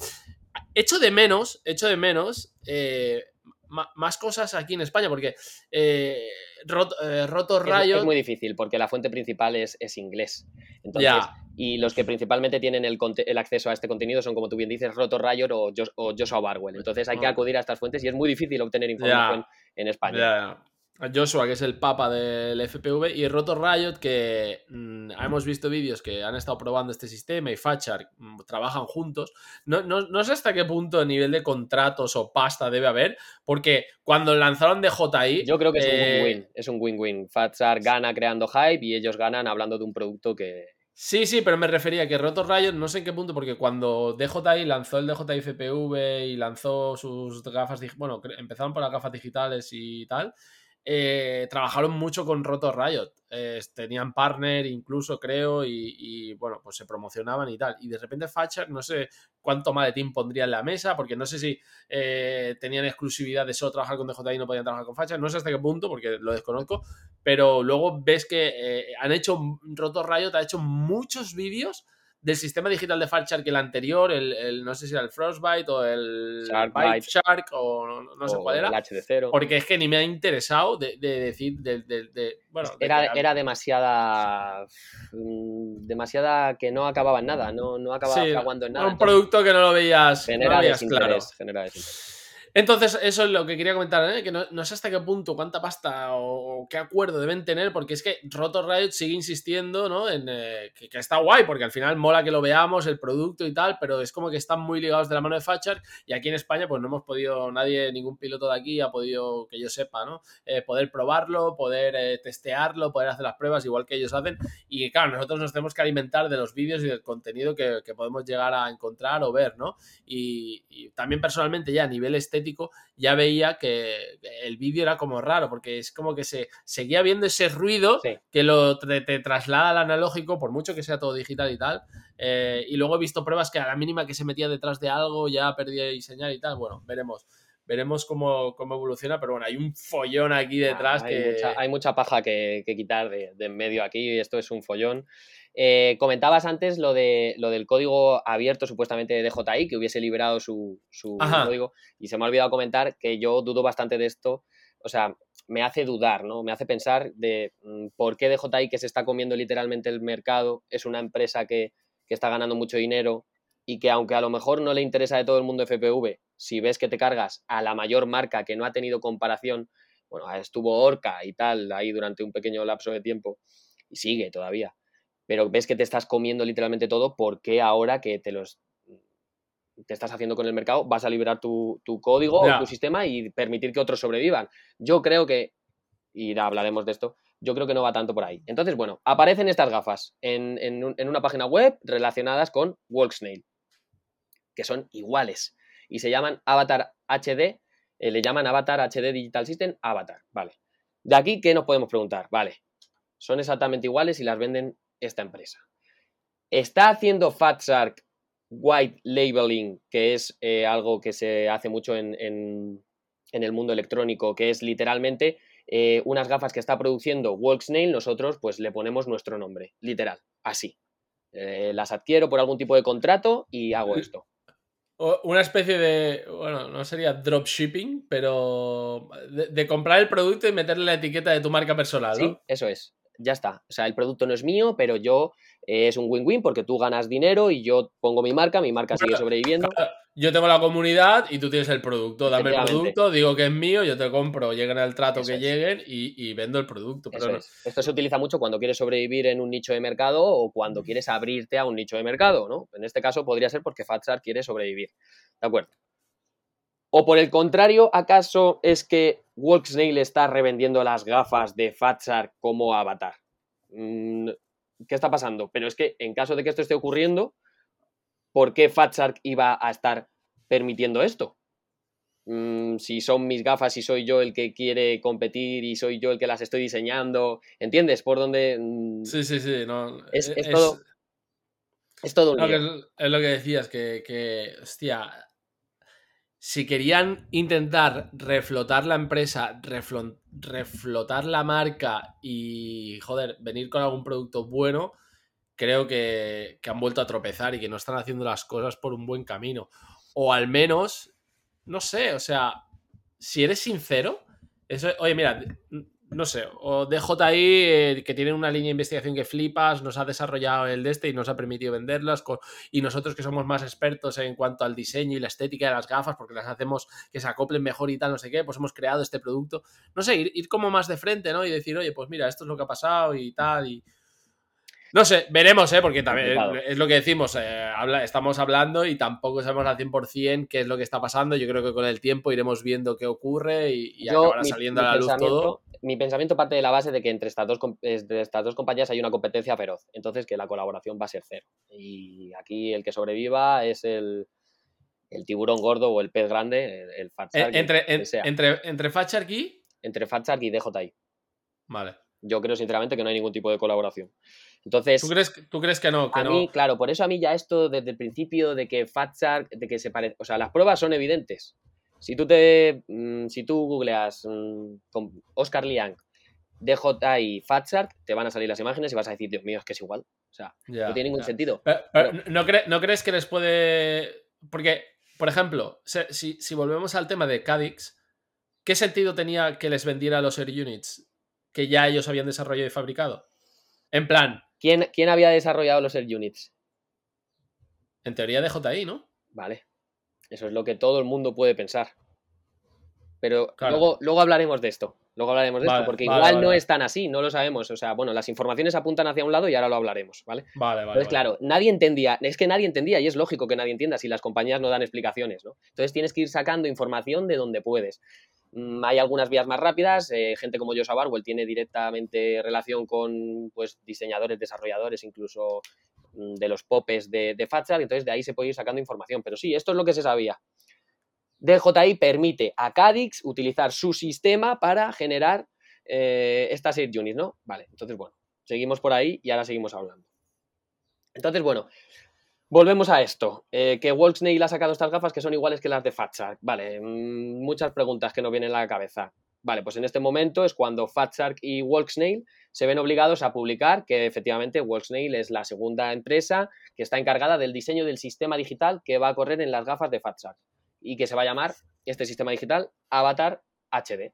S3: Echo de menos, echo de menos eh, más cosas aquí en España, porque eh, Roto, Riot...
S4: Es, muy difícil, porque la fuente principal es, es inglés. Entonces, Y los que principalmente tienen el, el, acceso a este contenido son, como tú bien dices, Roto Riot o, Joshua Barwell. Entonces hay que acudir a estas fuentes y es muy difícil obtener información en España.
S3: Joshua, que es el papa del FPV, y Roto Riot, que mm, hemos visto vídeos que han estado probando este sistema y Fachar mm, trabajan juntos. No, no, sé hasta qué punto de nivel de contratos o pasta debe haber, porque cuando lanzaron DJI.
S4: Yo creo que es un eh, win-win. Es un win-win. Fachar gana creando hype y ellos ganan hablando de un producto que.
S3: Sí, sí, pero me refería a que Roto Riot, no sé en qué punto, porque cuando DJI lanzó el DJI FPV y lanzó sus gafas, bueno, empezaron por las gafas digitales y tal, eh, trabajaron mucho con Roto Riot. Eh, tenían partner incluso, creo, y, bueno, pues se promocionaban y tal. Y de repente Fatcher, no sé cuánto team pondría en la mesa, porque no sé si eh, tenían exclusividad de solo trabajar con DJI y no podían trabajar con Fatcher. No sé hasta qué punto, porque lo desconozco. Pero luego ves que han hecho, Roto Riot ha hecho muchos vídeos del sistema digital de Farchar que el anterior, el, no sé si era el Frostbite o el
S4: Shark,
S3: Shark o no, sé cuál era.
S4: El HD0.
S3: Porque es que ni me ha interesado de, decir, de, bueno.
S4: Era, era demasiada, mm, demasiada que no acababa en nada, no, no acababa fraguando en nada.
S3: Un producto que no lo veías,
S4: genera
S3: no
S4: claro.
S3: Entonces, eso es lo que quería comentar, ¿eh? que no, sé hasta qué punto, cuánta pasta o, qué acuerdo deben tener, porque es que Roto Riot sigue insistiendo, ¿no? En eh, que, está guay, porque al final mola que lo veamos, el producto y tal, pero es como que están muy ligados de la mano de Fatcher y aquí en España, pues no hemos podido, nadie, ningún piloto de aquí ha podido, que yo sepa, ¿no? Eh, poder probarlo, poder testearlo, poder hacer las pruebas igual que ellos hacen. Y claro, nosotros nos tenemos que alimentar de los vídeos y del contenido que, podemos llegar a encontrar o ver, ¿no? Y, y también personalmente ya a nivel estético, ya veía que el vídeo era como raro, porque es como que se seguía viendo ese ruido que lo te, traslada al analógico, por mucho que sea todo digital y tal. Eh, y luego he visto pruebas que a la mínima que se metía detrás de algo ya perdía señal y tal. Bueno, veremos veremos cómo, evoluciona, pero bueno, hay un follón aquí detrás
S4: hay
S3: que...
S4: Mucha, hay mucha paja que, quitar de, en medio aquí, y esto es un follón. Eh, comentabas antes lo, de, lo del código abierto supuestamente de DJI, que hubiese liberado su, código, y se me ha olvidado comentar que yo dudo bastante de esto, o sea, me hace dudar, ¿no? Me hace pensar de mm, por qué DJI, que se está comiendo literalmente el mercado, es una empresa que, que está ganando mucho dinero y que aunque a lo mejor no le interesa de todo el mundo FPV, si ves que te cargas a la mayor marca que no ha tenido comparación, bueno, estuvo Orca y tal ahí durante un pequeño lapso de tiempo y sigue todavía pero ves que te estás comiendo literalmente todo, ¿por qué ahora que te los te estás haciendo con el mercado, vas a liberar tu, código o tu sistema y permitir que otros sobrevivan? Yo creo que, y hablaremos de esto, yo creo que no va tanto por ahí. Entonces, bueno, aparecen estas gafas en, en una página web relacionadas con Walksnail, que son iguales y se llaman Avatar HD, eh, le llaman Avatar HD Digital System Avatar, vale. De aquí, ¿qué nos podemos preguntar? Vale, son exactamente iguales y las venden esta empresa. Está haciendo FatShark white labeling, que es eh, algo que se hace mucho en, el mundo electrónico, que es literalmente eh, unas gafas que está produciendo Walksnail, nosotros pues le ponemos nuestro nombre, literal, así. Eh, las adquiero por algún tipo de contrato y hago esto.
S3: Una especie de, bueno, no sería dropshipping, pero de, comprar el producto y meterle la etiqueta de tu marca personal, ¿no?
S4: Sí, eso es ya está. O sea, el producto no es mío, pero yo eh, es un win-win porque tú ganas dinero y yo pongo mi marca, mi marca sigue sobreviviendo.
S3: Yo tengo la comunidad y tú tienes el producto. Dame el producto, digo que es mío, yo te compro, lleguen al trato que lleguen y, vendo el producto.
S4: Esto se utiliza mucho cuando quieres sobrevivir en un nicho de mercado o cuando quieres abrirte a un nicho de mercado, ¿no? En este caso podría ser porque Fatsar quiere sobrevivir. ¿De acuerdo? O por el contrario, ¿acaso es que Walksnail está revendiendo las gafas de Fatsar como avatar? Mm, ¿Qué está pasando? Pero es que en caso de que esto esté ocurriendo, ¿por qué Fatshark iba a estar permitiendo esto? mm, si son mis gafas, si soy yo el que quiere competir y soy yo el que las estoy diseñando. ¿Entiendes? Por dónde. mm,
S3: Sí, sí, sí. No,
S4: Es-
S3: e-
S4: es todo- es todo un
S3: no, que
S4: lío.
S3: es, es lo que decías, que, que, hostia, si querían intentar reflotar la empresa, reflotar la marca y, joder, venir con algún producto bueno, creo que, que han vuelto a tropezar y que no están haciendo las cosas por un buen camino. O al menos, no sé, o sea, si eres sincero, eso, oye, mira, no sé, o DJI, eh, que tiene una línea de investigación que flipas, nos ha desarrollado el de este y nos ha permitido venderlas, y nosotros que somos más expertos en cuanto al diseño y la estética de las gafas, porque las hacemos que se acoplen mejor y tal, no sé qué, pues hemos creado este producto. No sé, ir, ir como más de frente, ¿no? Y decir, oye, pues mira, esto es lo que ha pasado y tal. No sé, veremos, ¿eh? Porque también es lo que decimos, eh, habla- estamos hablando y tampoco sabemos al 100% qué es lo que está pasando. Yo creo que con el tiempo iremos viendo qué ocurre y, y
S4: Yo,
S3: acabará
S4: mi-
S3: saliendo
S4: mi
S3: a la luz todo.
S4: Mi pensamiento parte de la base de que entre estas, dos, de estas dos compañías hay una competencia feroz, entonces que la colaboración va a ser cero. Y aquí el que sobreviva es el, el tiburón gordo o el pez grande, el, el Fat
S3: Eh, entre, en- entre, entre aquí.
S4: entre Fat Shark y DJI.
S3: Vale.
S4: Yo creo sinceramente que no hay ningún tipo de colaboración. Entonces,
S3: ¿Tú crees, que- ¿Tú crees que no? Que
S4: a
S3: no?
S4: mí, claro, por eso a mí ya esto desde el principio de que Fat Shark, de que se parece, o sea, las pruebas son evidentes. Si tú te, mm, si tú googleas mm, con Oscar Liang, DJI Fat Shark, te van a salir las imágenes y vas a decir, Dios mío, es que es igual. O sea,
S3: Ya,
S4: no tiene ningún
S3: ya.
S4: sentido.
S3: Pero- pero ¿no, cre- ¿No crees que les puede.? Porque, por ejemplo, si, si volvemos al tema de Cadix, ¿qué sentido tenía que les vendiera los Air Units que ya ellos habían desarrollado y fabricado? En plan,
S4: ¿Quién, quién había desarrollado los Air Units?
S3: en teoría de JI, ¿no?
S4: Vale. Eso es lo que todo el mundo puede pensar. Pero
S3: Claro.
S4: luego, luego hablaremos de esto. Luego hablaremos de
S3: Vale,
S4: esto, porque
S3: vale,
S4: igual
S3: vale,
S4: no es tan así, no lo sabemos. O sea, bueno, las informaciones apuntan hacia un lado y ahora lo hablaremos, ¿vale?
S3: Vale, vale.
S4: Entonces, claro, nadie entendía, es que nadie entendía y es lógico que nadie entienda si las compañías no dan explicaciones, ¿no? Entonces tienes que ir sacando información de donde puedes. Mm, hay algunas vías más rápidas, eh, gente como Joshua Barwell tiene directamente relación con pues, diseñadores, desarrolladores, incluso mm, de los popes de, de entonces de ahí se puede ir sacando información. Pero sí, esto es lo que se sabía. DJI permite a Cadix utilizar su sistema para generar eh, estas 8 units, ¿no? Vale, entonces bueno, seguimos por ahí y ahora seguimos hablando. Entonces, bueno, volvemos a esto. Eh, que Wolfsnail ha sacado estas gafas que son iguales que las de Fatshark. Vale, mm, muchas preguntas que nos vienen a la cabeza. Vale, pues en este momento es cuando Fatshark y Wolfsnail se ven obligados a publicar que efectivamente Wolfsnail es la segunda empresa que está encargada del diseño del sistema digital que va a correr en las gafas de Fatshark y que se va a llamar este sistema digital Avatar HD.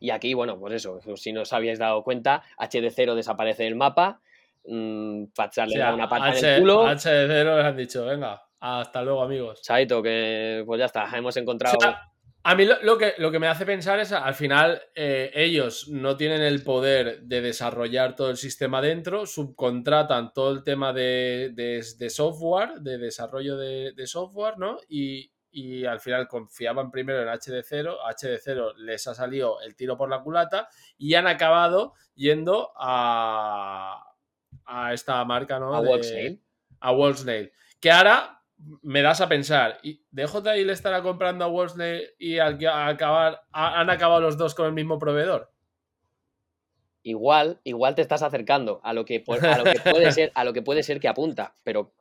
S4: Y aquí, bueno, pues eso, si no os habíais dado cuenta, HD0 desaparece del mapa, mmm, Fatshark
S3: O
S4: le
S3: sea,
S4: da una pata
S3: H,
S4: en el culo,
S3: HD0 les han dicho, venga, hasta luego, amigos.
S4: Chaito, que pues ya está, hemos encontrado...
S3: O sea, a mí lo, lo que, lo que me hace pensar es, al final, eh, ellos no tienen el poder de desarrollar todo el sistema dentro, subcontratan todo el tema de, de- de software, de desarrollo de, de software, ¿no? Y, y al final confiaban primero en HD0, HD0 les ha salido el tiro por la culata y han acabado yendo a, a esta marca, ¿no?
S4: a Wolfsnail.
S3: a Wolfsnail. Que ahora me das a pensar, ¿y DJI le estará comprando a Wolfsnail y al que- a acabar, a- han acabado los dos con el mismo proveedor?
S4: Igual, igual te estás acercando a lo que, pu- a lo que puede ser, a lo que puede ser que apunta, pero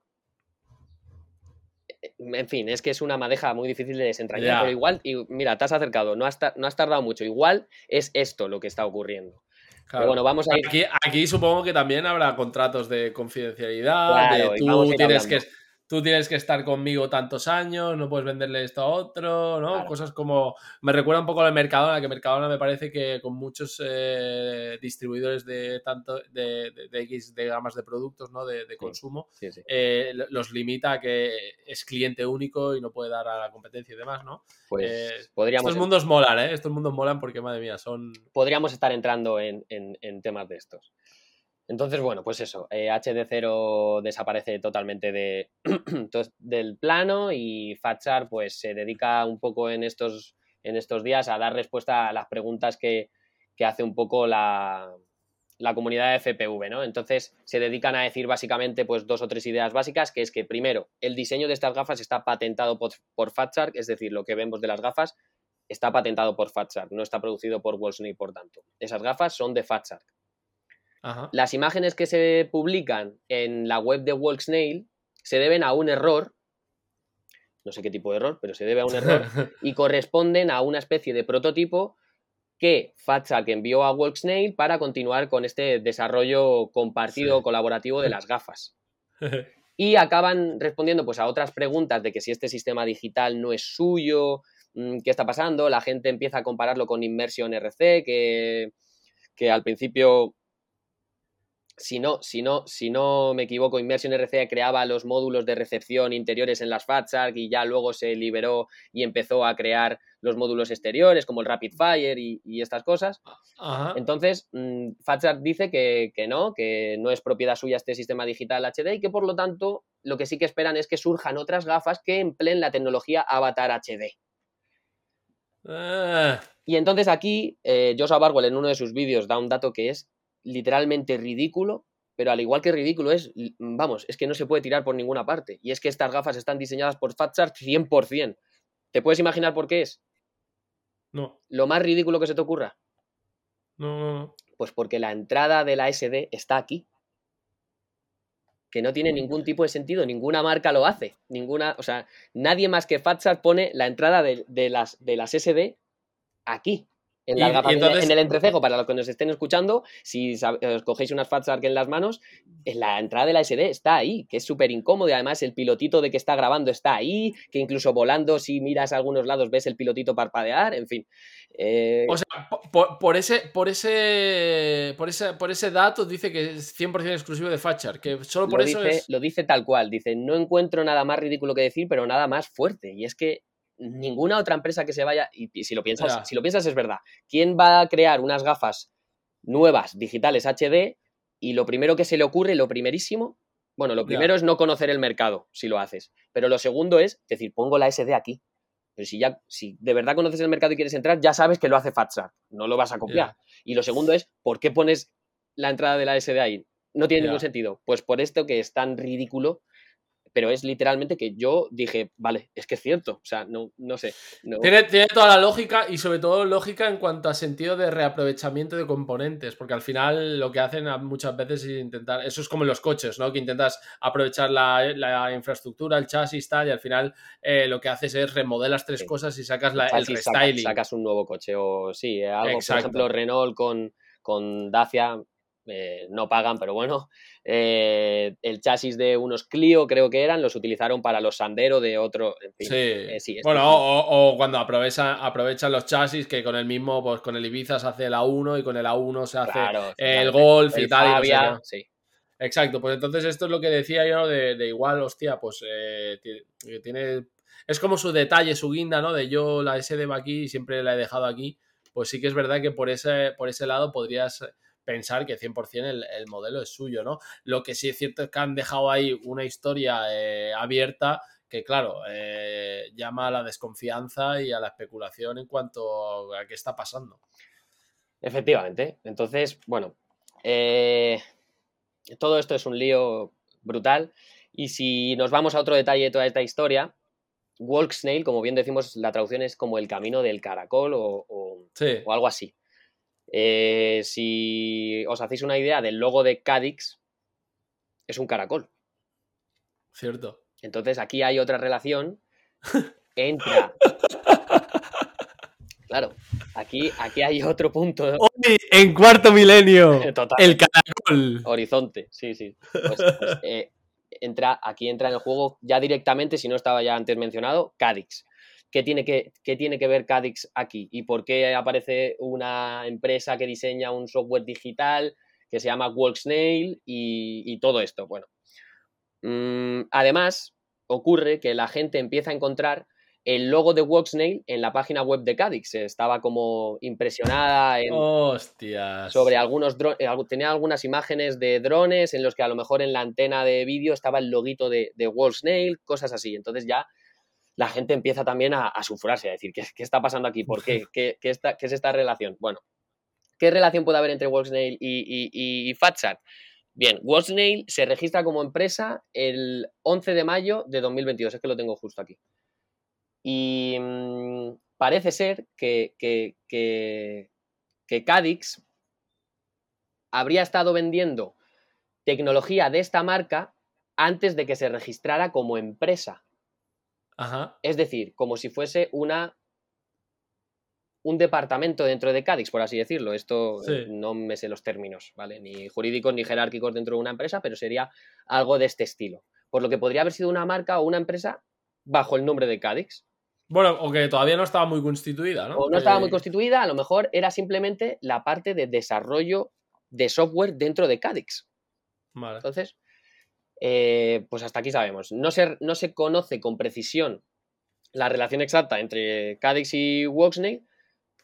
S4: en fin, es que es una madeja muy difícil de desentrañar, pero igual, y mira, te has acercado, no has, no has tardado mucho, igual es esto lo que está ocurriendo. Pero bueno, vamos a ir.
S3: Aquí, aquí supongo que también habrá contratos de confidencialidad,
S4: Claro,
S3: de tú tienes, que. Tú tienes que estar conmigo tantos años, no puedes venderle esto a otro, ¿no?
S4: Claro.
S3: Cosas como... Me recuerda un poco al Mercadona, que Mercadona me parece que con muchos eh, distribuidores de tanto de, de- de X de gamas de productos, ¿no? De, de consumo,
S4: Sí, sí.
S3: eh, lo- los limita a que es cliente único y no puede dar a la competencia y demás, ¿no?
S4: Pues
S3: Eh,
S4: podríamos,
S3: Estos mundos molan, ¿eh? Estos mundos molan porque, madre mía, son...
S4: podríamos estar entrando en, en- en temas de estos. Entonces, bueno, pues eso, eh, HD0 desaparece totalmente de, del plano y Fatsar pues se dedica un poco en estos, en estos días a dar respuesta a las preguntas que, que hace un poco la, la comunidad de FPV, ¿no? Entonces se dedican a decir básicamente pues dos o tres ideas básicas, que es que primero, el diseño de estas gafas está patentado por, por Fatshark, es decir, lo que vemos de las gafas está patentado por Fatshark, no está producido por Wolfsnake, por tanto. Esas gafas son de Fatshark.
S3: Ajá.
S4: Las imágenes que se publican en la web de Walksnail se deben a un error, no sé qué tipo de error, pero se debe a un error, y corresponden a una especie de prototipo que Fatshark envió a Walksnail para continuar con este desarrollo compartido,
S3: Sí.
S4: colaborativo de las gafas. Y acaban respondiendo pues, a otras preguntas de que si este sistema digital no es suyo, mm, qué está pasando, la gente empieza a compararlo con Immersion RC, que, que al principio si no, si no, si no me equivoco, Immersion RC creaba los módulos de recepción interiores en las Fatshark y ya luego se liberó y empezó a crear los módulos exteriores como el Rapid Fire y, y estas cosas.
S3: Ajá.
S4: Entonces, mmm, dice que, que, no, que no es propiedad suya este sistema digital HD y que por lo tanto lo que sí que esperan es que surjan otras gafas que empleen la tecnología Avatar HD.
S3: Ah,
S4: Y entonces aquí eh, Joshua Barwell en uno de sus vídeos da un dato que es literalmente ridículo, pero al igual que ridículo es, vamos, es que no se puede tirar por ninguna parte. Y es que estas gafas están diseñadas por Fatshark 100%. ¿Te puedes imaginar por qué es?
S3: no,
S4: Lo más ridículo que se te ocurra.
S3: no, no, no.
S4: Pues porque la entrada de la SD está aquí. Que no tiene ningún tipo de sentido, ninguna marca lo hace. Ninguna, o sea, nadie más que Fatshark pone la entrada de, de las, de las SD aquí. En, la
S3: Y-
S4: gafas,
S3: y entonces-
S4: en el entrecejo, para los que nos estén escuchando, si os cogéis unas Fatshark en las manos, en la entrada de la SD está ahí, que es súper incómodo y además el pilotito de que está grabando está ahí, que incluso volando, si miras a algunos lados, ves el pilotito parpadear, en fin. Eh,
S3: O sea, po- por, por ese, por ese, por ese, por ese dato dice que es 100% exclusivo de Fatchar, que solo por
S4: lo,
S3: eso
S4: dice,
S3: es.
S4: lo dice tal cual, dice, no encuentro nada más ridículo que decir, pero nada más fuerte. Y es que ninguna otra empresa que se vaya, y, si lo piensas, si lo piensas es verdad, ¿quién va a crear unas gafas nuevas, digitales HD? Y lo primero que se le ocurre, lo primerísimo, bueno, lo primero es no conocer el mercado, si lo haces. Pero lo segundo es decir, pongo la SD aquí. Pero si ya, si de verdad conoces el mercado y quieres entrar, ya sabes que lo hace Fatshark, no lo vas a copiar. Y lo segundo es, ¿por qué pones la entrada de la SD ahí? No tiene ningún sentido. Pues por esto que es tan ridículo, pero es literalmente que yo dije, vale, es que es cierto. O sea, no, no sé. no-
S3: Tiene, tiene toda la lógica y sobre todo lógica en cuanto a sentido de reaprovechamiento de componentes, porque al final lo que hacen muchas veces es intentar, eso es como en los coches, ¿no? Que intentas aprovechar la, la infraestructura, el chasis, tal, y al final eh, lo que haces es remodelas tres
S4: Sí.
S3: cosas y sacas la- el
S4: saca-
S3: restyling.
S4: sacas un nuevo coche o sí, eh, algo,
S3: Exacto.
S4: por ejemplo, Renault con, con Dacia. Eh, no pagan, pero bueno, eh, el chasis de unos Clio creo que eran, los utilizaron para los Sandero de otro, en fin,
S3: Sí.
S4: eh, sí, esto
S3: bueno,
S4: es-
S3: o, o- cuando aprovecha, aprovechan los chasis, que con el mismo, pues con el Ibiza se hace el A1 y con el A1 se hace
S4: claro,
S3: el. Golf y tal. y no sé
S4: Fabia,
S3: qué.
S4: sí.
S3: Exacto, pues entonces esto es lo que decía yo de, de igual, hostia, pues tiene. Es como su detalle, su guinda, ¿no? De yo la SD va aquí y siempre la he dejado aquí. Pues sí que es verdad que por ese, por ese lado podrías pensar que 100% el, el modelo es suyo, ¿no? Lo que sí es cierto es que han dejado ahí una historia eh, abierta que, claro, eh, llama a la desconfianza y a la especulación en cuanto a qué está pasando.
S4: Efectivamente. Entonces, bueno, eh, todo esto es un lío brutal. Y si nos vamos a otro detalle de toda esta historia, Walk Snail, como bien decimos, la traducción es como el camino del caracol o, o-
S3: Sí,
S4: o algo así. Eh, si os hacéis una idea del logo de Cadix, es un caracol.
S3: cierto.
S4: Entonces aquí hay otra relación. Entra. Claro, aquí, aquí hay otro punto.
S3: Hoy, en cuarto milenio,
S4: Total.
S3: el caracol.
S4: Horizonte, sí, sí. Pues, pues, eh, entra, aquí entra en el juego ya directamente, si no estaba ya antes mencionado, Cadix. ¿Qué tiene, que, ¿Qué tiene que ver Cadix aquí? ¿Y por qué aparece una empresa que diseña un software digital que se llama Walksnail y, y todo esto? Bueno, mm, además ocurre que la gente empieza a encontrar el logo de Walksnail en la página web de Cadix. Estaba como impresionada en,
S3: Hostias.
S4: sobre algunos drones, tenía algunas imágenes de drones en los que a lo mejor en la antena de vídeo estaba el loguito de, de Wall Snail, cosas así. Entonces ya la gente empieza también a, a sufrarse, a decir, ¿qué, qué está pasando aquí? ¿Por qué? ¿Qué, qué, está- qué es esta relación? Bueno, ¿Qué relación puede haber entre Wolfsnail y, y? Bien, Wolfsnail se registra como empresa el 11 de mayo de 2022, es que lo tengo justo aquí. Y mm, parece ser que, que, que, que Cadix habría estado vendiendo tecnología de esta marca antes de que se registrara como empresa.
S3: Ajá.
S4: Es decir, como si fuese una un departamento dentro de Cadix, por así decirlo. Esto
S3: Sí.
S4: eh, no me sé los términos, ¿vale? Ni jurídicos ni jerárquicos dentro de una empresa, pero sería algo de este estilo. Por lo que podría haber sido una marca o una empresa bajo el nombre de Cadix.
S3: Bueno, o que todavía no estaba muy constituida, ¿no?
S4: O no estaba muy constituida, a lo mejor era simplemente la parte de desarrollo de software dentro de Cadix.
S3: Vale.
S4: Entonces, eh, pues hasta aquí sabemos. No se, no se conoce con precisión la relación exacta entre Cadix y Woxney,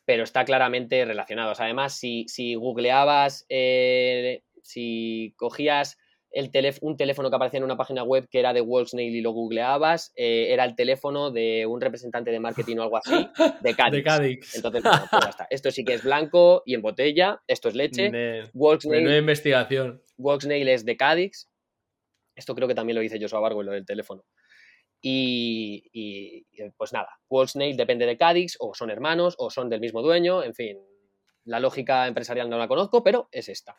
S4: pero está claramente relacionados. Además, si, si googleabas, eh, si cogías el teléf- un teléfono que aparecía en una página web que era de Wolfsnail y lo googleabas, eh, era el teléfono de un representante de marketing o algo así de Cadix.
S3: De Cadix.
S4: Entonces, bueno, pues ya está. Esto sí que es blanco y en botella, esto es leche. Wolfsnail
S3: Menuda investigación.
S4: Woxnail es de Cadix. Esto creo que también lo dice Joshua Bargo en lo del teléfono. Y, y, pues nada, Woxnail depende de Cadix, o son hermanos, o son del mismo dueño, en fin. La lógica empresarial no la conozco, pero es esta.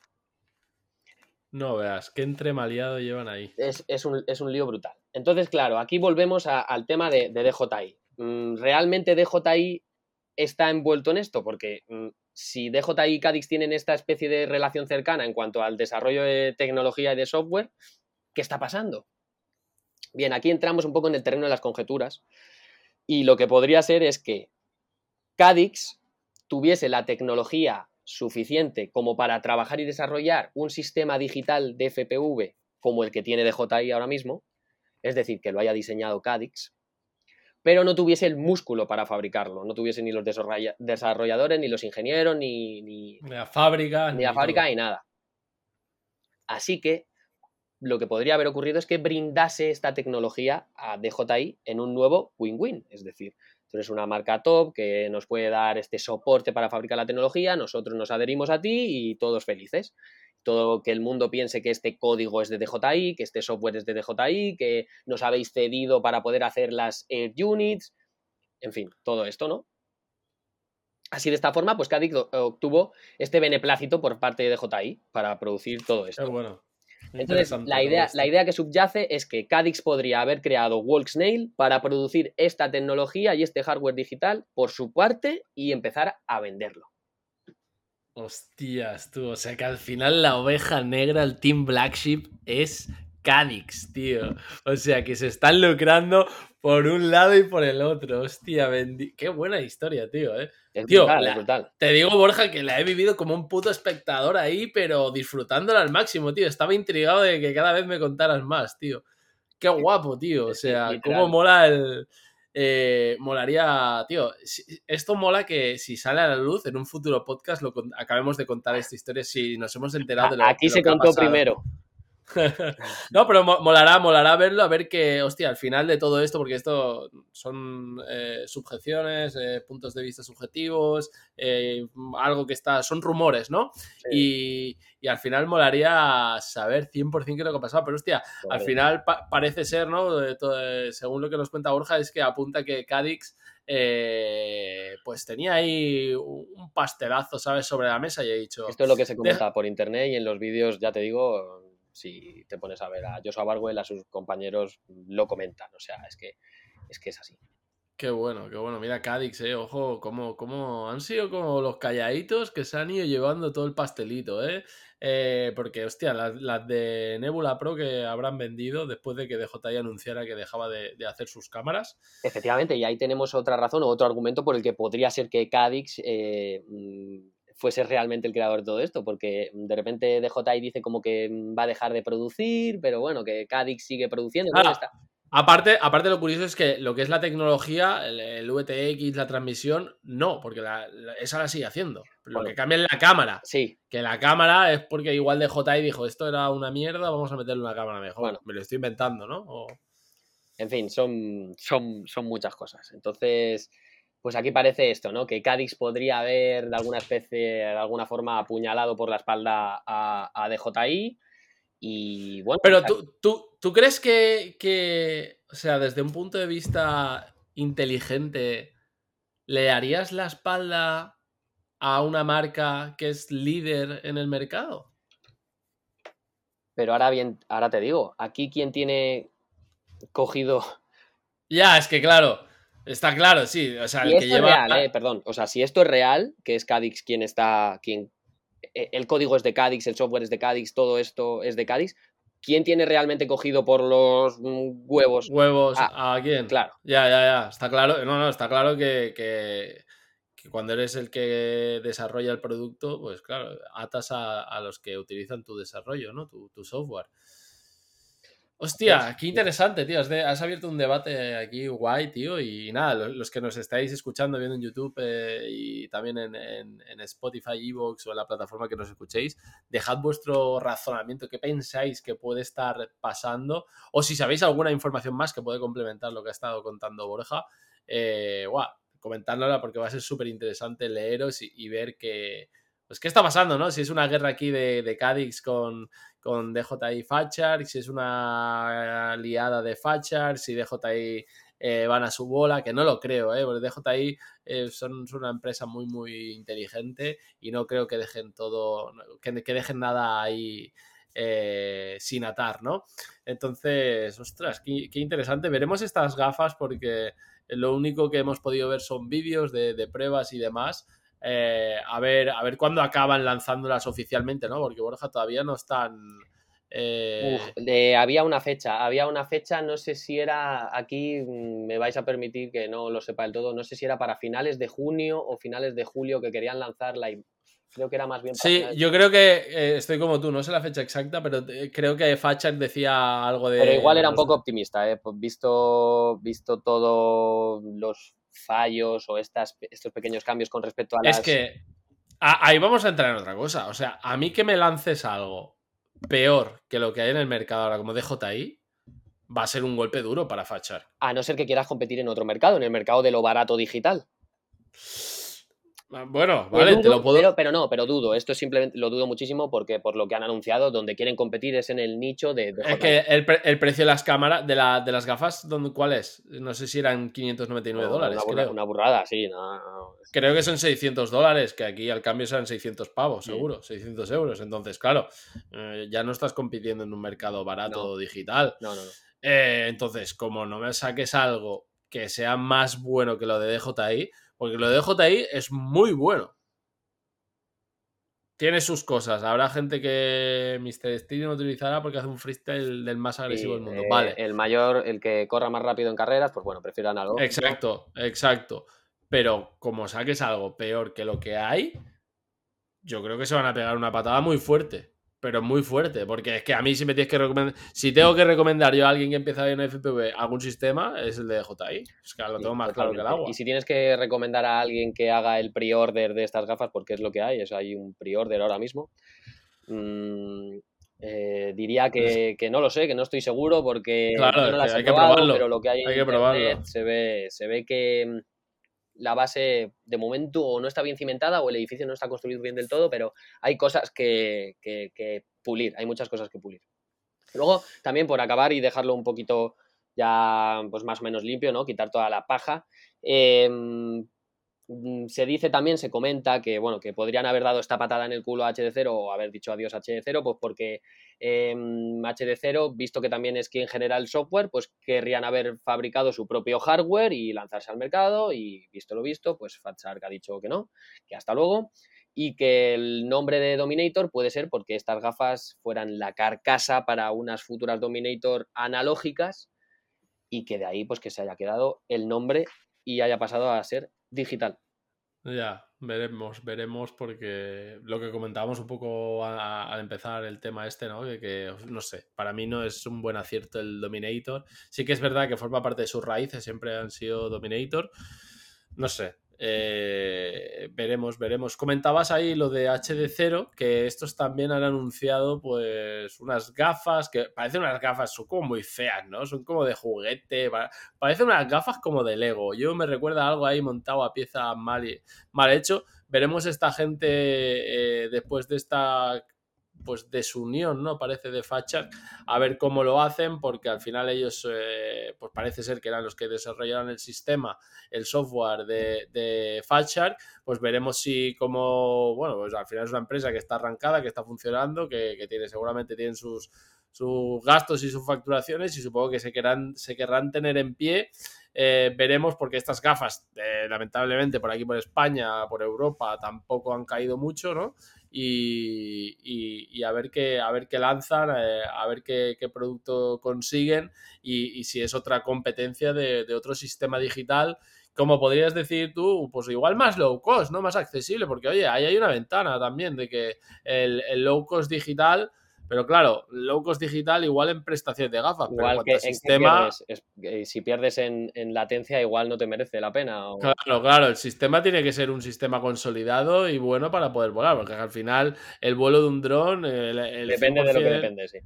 S3: No veas, qué entremaliado llevan ahí.
S4: Es, es un, es un lío brutal. Entonces, claro, aquí volvemos a- al tema de, de DJI. Mm, ¿Realmente DJI está envuelto en esto? Porque mm, si DJI y Cadix tienen esta especie de relación cercana en cuanto al desarrollo de tecnología y de software, ¿qué está pasando? Bien, aquí entramos un poco en el terreno de las conjeturas y lo que podría ser es que Cadix tuviese la tecnología suficiente como para trabajar y desarrollar un sistema digital de FPV como el que tiene DJI ahora mismo, es decir, que lo haya diseñado Cadix, pero no tuviese el músculo para fabricarlo, no tuviese ni los desarrolla- desarrolladores, ni los ingenieros, ni, ni,
S3: Ni la fábrica.
S4: ni la fábrica
S3: todo.
S4: ni nada. Así que lo que podría haber ocurrido es que brindase esta tecnología a DJI en un nuevo win-win. Es decir, tú eres una marca top que nos puede dar este soporte para fabricar la tecnología, nosotros nos adherimos a ti y todos felices. Todo que el mundo piense que este código es de DJI, que este software es de DJI, que nos habéis cedido para poder hacer las Air Units, en fin, todo esto, ¿no? Así de esta forma, pues Cadix obtuvo este beneplácito por parte de DJI para producir todo esto.
S3: bueno.
S4: Entonces, la idea, la idea que subyace es que Cadix podría haber creado Walksnail para producir esta tecnología y este hardware digital por su parte y empezar a venderlo.
S3: Hostias, tú. O sea que al final la oveja negra, el Team Black Sheep, es Cadix, tío. O sea que se están lucrando por un lado y por el otro. Hostia, bendi- qué buena historia, tío, eh.
S4: Es
S3: Tío,
S4: brutal,
S3: la-
S4: es brutal.
S3: Te digo, Borja, que la he vivido como un puto espectador ahí, pero disfrutándola al máximo, tío. Estaba intrigado de que cada vez me contaras más, tío. Qué guapo, tío. O sea, cómo mola el. eh, molaría, tío. Esto mola que si sale a la luz en un futuro podcast lo con- acabemos de contar esta historia si nos hemos enterado de lo,
S4: Aquí se
S3: que
S4: contó
S3: pasado.
S4: primero.
S3: No, pero mo- molará, molará verlo, a ver que, hostia, al final de todo esto, porque esto son eh, subjeciones, eh, puntos de vista subjetivos, eh, algo que está, son rumores, ¿no? Y, y al final molaría saber 100% qué es lo que ha pasado, pero hostia, al final pa- parece ser, ¿no? De según lo que nos cuenta Borja, es que apunta que Cadix eh, pues tenía ahí un pastelazo, ¿sabes? Sobre la mesa y he dicho...
S4: Esto es lo que se comenta por internet y en los vídeos, ya te digo, si te pones a ver a Joshua Barwell, a sus compañeros lo comentan. O sea, es que es, que es así.
S3: Qué bueno, qué bueno. Mira, Cadix, eh, ojo, cómo, cómo han sido como los calladitos que se han ido llevando todo el pastelito, ¿eh? Eh, porque, hostia, las, las de Nebula Pro que habrán vendido después de que DJI anunciara que dejaba de, de hacer sus cámaras.
S4: Efectivamente, y ahí tenemos otra razón o otro argumento por el que podría ser que Cadix eh, mm, fuese realmente el creador de todo esto, porque de repente DJI dice como que mm, va a dejar de producir, pero bueno, que Cadix sigue produciendo. ¿dónde
S3: Ah,
S4: está?
S3: Aparte, aparte, lo curioso es que lo que es la tecnología, el, el VTX, la transmisión, no, porque la- la- esa la sigue haciendo. Lo
S4: Bueno.
S3: que cambia es la cámara.
S4: Sí,
S3: Que la cámara es porque igual DJI dijo, esto era una mierda, vamos a meterle una cámara mejor.
S4: Bueno.
S3: Me lo estoy inventando, ¿no? O-
S4: en fin, son, son, son muchas cosas. Entonces, pues aquí parece esto, ¿no? Que Cadix podría haber de alguna especie, de alguna forma, apuñalado por la espalda a, a DJI. Y bueno.
S3: Pero tú, tú, tú crees que, que, o sea, desde un punto de vista inteligente, ¿le harías la espalda a una marca que es líder en el mercado?
S4: Pero ahora bien, ahora te digo, aquí quien tiene cogido.
S3: Ya, es que claro, está claro, sí. O sea, el que
S4: esto es
S3: lleva.
S4: real, eh, perdón. O sea, si esto es real, que es Cadix quien está. Quien, eh, el código es de Cadix, el software es de Cadix, todo esto es de Cadix. ¿Quién tiene realmente cogido por los mm, huevos?
S3: Huevos,
S4: Ah,
S3: ¿a quién?
S4: Claro.
S3: Ya, ya, ya. Está claro. No, no, está claro que, que- que cuando eres el que desarrolla el producto, pues claro, atas a, a los que utilizan tu desarrollo, ¿no? Tu, tu software. Hostia, qué interesante, tío. Has, abierto un debate aquí guay, tío. Y nada, lo- los, que nos estáis escuchando, viendo en YouTube eh, y también en, en- en Spotify, Evox o en la plataforma que nos escuchéis, dejad vuestro razonamiento. ¿Qué pensáis que puede estar pasando? O si sabéis alguna información más que puede complementar lo que ha estado contando Borja, eh, guau, comentárnosla porque va a ser súper interesante leeros y, y ver que, pues, qué está pasando, ¿no? Si es una guerra aquí de, de Cadix con, con DJI Fachar, si es una liada de Fachar, si DJI eh, van a su bola, que no lo creo, ¿eh? Porque DJI eh, son, son una empresa muy, muy inteligente y no creo que dejen todo, que, que dejen nada ahí eh, sin atar, ¿no? Entonces, ostras, qué, qué interesante. Veremos estas gafas porque lo único que hemos podido ver son vídeos de, de pruebas y demás. Eh, a ver, a ver cuándo acaban lanzándolas oficialmente, ¿no? Porque Borja todavía no están. eh,
S4: Uf, de- había una fecha, había una fecha, no sé si era, aquí mm, me vais a permitir que no lo sepa del todo, no sé si era para finales de junio o finales de julio que querían lanzar la... Creo que era más bien para
S3: Sí,
S4: finales-
S3: yo creo que eh, estoy como tú, no sé la fecha exacta, pero creo que Fatchard decía algo de.
S4: Pero igual era un poco optimista, ¿eh? Pues visto, visto todos los fallos o estas, estos pequeños cambios con respecto a las...
S3: Es que a- ahí vamos a entrar en otra cosa. O sea, a mí que me lances algo peor que lo que hay en el mercado ahora como DJI, va a ser un golpe duro para Fachar.
S4: A no ser que quieras competir en otro mercado, en el mercado de lo barato digital.
S3: Bueno,
S4: Lo
S3: vale, te lo puedo.
S4: Pero, pero no, pero dudo. Esto simplemente lo dudo muchísimo porque por lo que han anunciado, donde quieren competir es en el nicho de... de
S3: Es que el, pre- el precio de las cámaras, de, la- de las gafas, ¿dónde, ¿cuál es? No sé si eran 599
S4: No,
S3: dólares,
S4: una, burra-
S3: creo.
S4: una burrada, sí. no, no.
S3: Creo que son 600 dólares, que aquí al cambio serán 600 pavos,
S4: Mm.
S3: seguro, 600 euros. Entonces, claro, eh, ya no estás compitiendo en un mercado barato digital.
S4: No, no, no.
S3: Eh, entonces, como no me saques algo que sea más bueno que lo de DJI, porque lo de DJI es muy bueno. Tiene sus cosas. Habrá gente que Mr. Steel no utilizará porque hace un freestyle del más agresivo
S4: Sí,
S3: del mundo.
S4: eh,
S3: vale.
S4: El mayor, el que corra más rápido en carreras, pues bueno, prefieran algo.
S3: Exacto, exacto. Pero como saques algo peor que lo que hay, yo creo que se van a pegar una patada muy fuerte. Pero muy fuerte. Porque es que a mí si me tienes que recomendar. Si tengo que recomendar yo a alguien que empieza en FPV algún sistema, es el de DJI. Es que lo
S4: Sí,
S3: tengo más claro que el agua.
S4: Y si tienes que recomendar a alguien que haga el pre-order de estas gafas, porque es lo que hay, es, hay un pre-order ahora mismo, mm, eh, diría que, que no lo sé, que no estoy seguro porque
S3: Claro,
S4: no las
S3: que
S4: he
S3: hay que
S4: probado,
S3: probarlo,
S4: pero lo que hay en
S3: que
S4: internet
S3: probarlo.
S4: se ve, se ve que mm, la base de momento o no está bien cimentada o el edificio no está construido bien del todo, pero hay cosas que, que- que pulir, hay muchas cosas que pulir. Luego, también por acabar y dejarlo un poquito ya pues más o menos limpio, ¿no? Quitar toda la paja. mm, se dice también, se comenta que, bueno, que podrían haber dado esta patada en el culo a HD0 o haber dicho adiós a HD0, pues porque eh, HD0, visto que también es quien genera el software, pues querrían haber fabricado su propio hardware y lanzarse al mercado y visto lo visto, pues Fatshark ha dicho que no, que hasta luego y que el nombre de Dominator puede ser porque estas gafas fueran la carcasa para unas futuras Dominator analógicas y que de ahí pues que se haya quedado el nombre y haya pasado a ser digital.
S3: Ya, veremos, veremos, porque lo que comentábamos un poco al empezar el tema este, ¿no? Que, que, no sé, para mí no es un buen acierto el Dominator. Sí que es verdad que forma parte de sus raíces, siempre han sido Dominator. No sé, eh, veremos veremos. Comentabas ahí lo de HD0, que estos también han anunciado pues unas gafas que parecen unas gafas, son como muy feas, ¿no? Son como de juguete, parecen unas gafas como de Lego. Yo me recuerda algo ahí montado a pieza mal, mal hecho. Veremos esta gente eh, después de esta pues desunión, ¿no? Parece de Fachar, a ver cómo lo hacen, porque al final ellos, eh, pues parece ser que eran los que desarrollaron el sistema, el software de, de pues veremos si como, bueno, pues al final es una empresa que está arrancada, que está funcionando, que, tiene, seguramente tienen sus, sus gastos y sus facturaciones y supongo que se querrán, se querrán tener en pie. Eh, veremos porque estas gafas, eh, lamentablemente, por aquí, por España, por Europa, tampoco han caído mucho, ¿no? Y, a ver qué, a ver qué lanzan, eh, a ver qué, producto consiguen y, si es otra competencia de, otro sistema digital. Como podrías decir tú, pues igual más low cost, ¿no? Más accesible, porque oye, ahí hay una ventana también de que el low cost digital pero claro, low cost digital igual en prestaciones de gafas.
S4: Igual
S3: pero
S4: que sistema... Eh, si pierdes en, latencia, igual no te merece la pena.
S3: Claro, claro, el sistema tiene que ser un sistema consolidado y bueno para poder volar, porque al final el vuelo de un dron...
S4: depende de lo que depende, sí.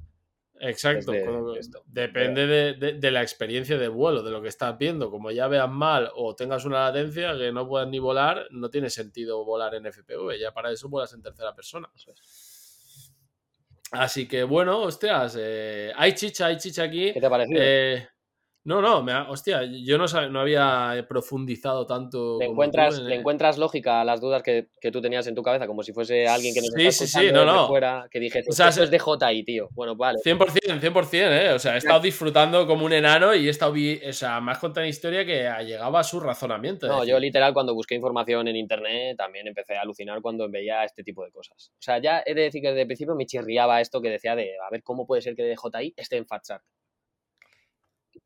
S3: Exacto, depende de, la experiencia de vuelo, de lo que estás viendo. Como ya veas mal o tengas una latencia que no puedas ni volar, no tiene sentido volar en FPV. Ya para eso vuelas en tercera persona. Así que bueno, hostias, eh, hay chicha, hay chicha aquí.
S4: ¿Qué te ha parecido?
S3: Eh, no, no, me hostia, yo no, no había profundizado tanto.
S4: ¿Le encuentras, ¿Le encuentras lógica a las dudas que, tú tenías en tu cabeza? Como si fuese alguien que nos
S3: sí, sí, sí, no, no.
S4: fuera, que dijese, o sea, es de JI, tío. Bueno, vale.
S3: 100%, 100%, ¿eh? O sea, he estado disfrutando como un enano y he estado, o sea, más contando historia que llegaba a su razonamiento.
S4: No, yo literal cuando busqué información en internet también empecé a alucinar cuando veía este tipo de cosas. O sea, ya he de decir que desde el principio me chirriaba esto que decía de, a ver, ¿cómo puede ser que DJI esté en FatShark?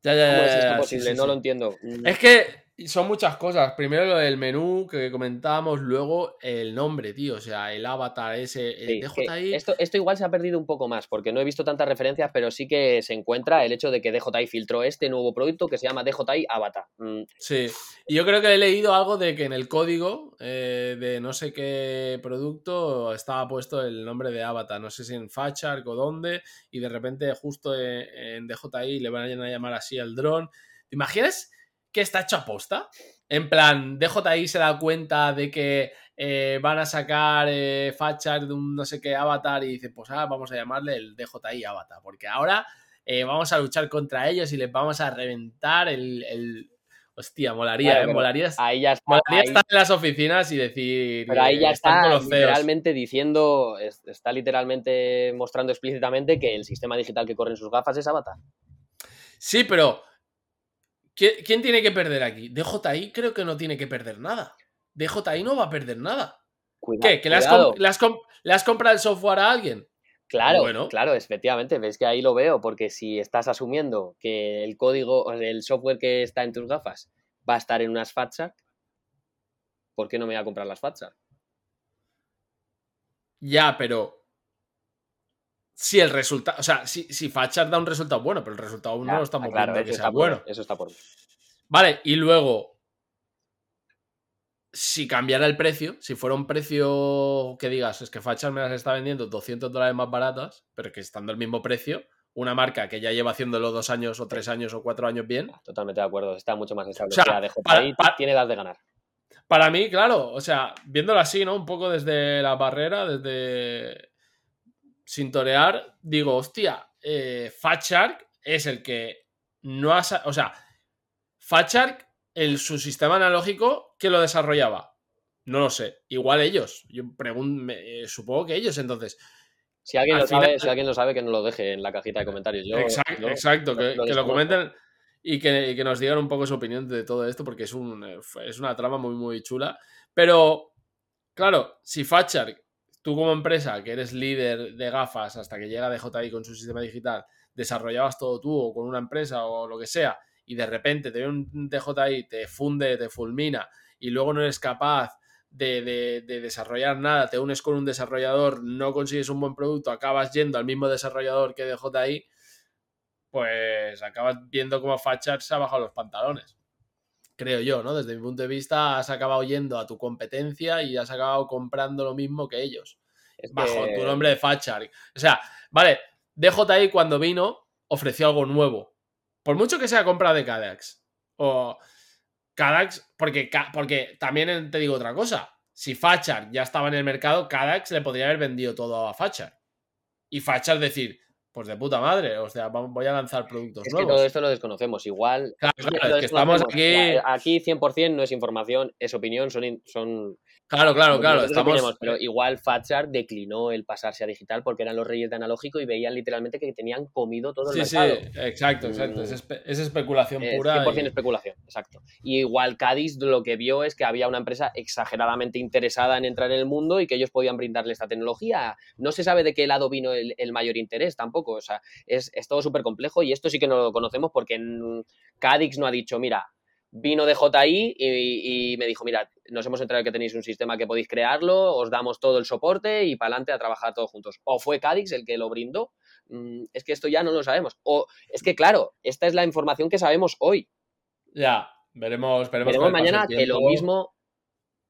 S3: Ya, ya, ¿Cómo
S4: es esto posible? no lo entiendo.
S3: Es que son muchas cosas. Primero lo del menú que comentábamos, luego el nombre, tío. O sea, el avatar ese, el DJI.
S4: Esto, esto igual se ha perdido un poco más, porque no he visto tantas referencias, pero sí que se encuentra el hecho de que DJI filtró este nuevo producto que se llama DJI Avatar. Mm.
S3: Sí. Y yo creo que he leído algo de que en el código eh, de no sé qué producto estaba puesto el nombre de Avatar. No sé si en Fachark o dónde. Y de repente, justo en DJI le van a llamar así al dron. ¿Te imaginas? Que está hecho a posta. En plan, DJI se da cuenta de que eh, van a sacar eh, de un no sé qué avatar y dice, pues ahora vamos a llamarle el DJI avatar, porque ahora eh, vamos a luchar contra ellos y les vamos a reventar el... Hostia, molaría, ¿eh? molaría,
S4: ahí ya está,
S3: molaría estar en las oficinas y decir...
S4: Pero ahí ya está literalmente diciendo, está literalmente mostrando explícitamente que el sistema digital que corre en sus gafas es avatar.
S3: Sí, pero ¿Quién tiene que perder aquí? DJI creo que no tiene que perder nada. DJI no va a perder nada. ¿Qué? ¿Que le has, comprado el software a alguien?
S4: Claro, claro, efectivamente, ves que ahí lo veo, porque si estás asumiendo que el código, el software que está en tus gafas va a estar en unas FATSAC, ¿por qué no me voy a comprar las FATSAC?
S3: Ya, pero si el resultado, o sea, si, si da un resultado bueno, pero el resultado aún no lo estamos viendo que sea bueno.
S4: Eso está por
S3: Vale, y luego, si cambiara el precio, si fuera un precio que digas, es que Fachar me las está vendiendo 200 dólares más baratas, pero que estando el mismo precio, una marca que ya lleva haciéndolo dos años o tres años o cuatro años bien.
S4: Totalmente de acuerdo, está mucho más establecida. O sea, tiene edad de ganar.
S3: Para mí, claro, o sea, viéndolo así, ¿no? Un poco desde la barrera, desde sin torear, digo, hostia, eh, Fatshark es el que no ha. O sea, Fatshark, el, su sistema analógico, ¿qué lo desarrollaba? No lo sé. Igual ellos. Yo eh, supongo que ellos, entonces.
S4: Si alguien, lo sabe, si alguien lo sabe, que nos lo deje en la cajita de comentarios.
S3: exacto, exacto que, lo, comenten y que, que, nos digan un poco su opinión de todo esto, porque es, un, es una trama muy, muy chula. Pero, claro, si Fatshark tú como empresa, que eres líder de gafas hasta que llega DJI con su sistema digital, desarrollabas todo tú o con una empresa o lo que sea, y de repente te ve un DJI, te funde, te fulmina, y luego no eres capaz de, desarrollar nada, te unes con un desarrollador, no consigues un buen producto, acabas yendo al mismo desarrollador que DJI, pues acabas viendo cómo Fatchar se ha bajado los pantalones. Creo yo, ¿no? Desde mi punto de vista, has acabado yendo a tu competencia y has acabado comprando lo mismo que ellos.
S4: Es
S3: Bajo
S4: que-
S3: tu nombre de Fatchar. O sea, vale, DJI cuando vino ofreció algo nuevo. Por mucho que sea compra de Cadax. O Cadax, porque, porque también te digo otra cosa. Si Fatchar ya estaba en el mercado, Cadax le podría haber vendido todo a Fatchar. Y Fatchar decir, pues de puta madre, o sea, voy a lanzar productos
S4: Es que
S3: nuevos.
S4: todo esto lo desconocemos. Igual.
S3: Claro,
S4: que
S3: claro, es que estamos aquí-
S4: Aquí 100% no es información, es opinión, son, son
S3: Claro, claro, claro. Estamos.
S4: pero igual Fatchar declinó el pasarse a digital porque eran los reyes de analógico y veían literalmente que tenían comido todo el
S3: Sí, sí,
S4: mercado.
S3: exacto, exacto. Es,
S4: Mm.
S3: espe- es especulación
S4: Es
S3: pura.
S4: 100%
S3: y-
S4: especulación, exacto. Y igual Cádiz lo que vio es que había una empresa exageradamente interesada en entrar en el mundo y que ellos podían brindarle esta tecnología. No se sabe de qué lado vino el, el mayor interés tampoco. O sea, es, es todo súper complejo y esto sí que no lo conocemos porque en Cadix no ha dicho, mira, vino de JI y, y me dijo, mira, nos hemos enterado que tenéis un sistema que podéis crearlo, os damos todo el soporte y para adelante a trabajar todos juntos. O fue Cadix el que lo brindó. Mm, Es que esto ya no lo sabemos. O es que, claro, esta es la información que sabemos hoy.
S3: Ya, veremos, veremos.
S4: Veremos mañana que lo mismo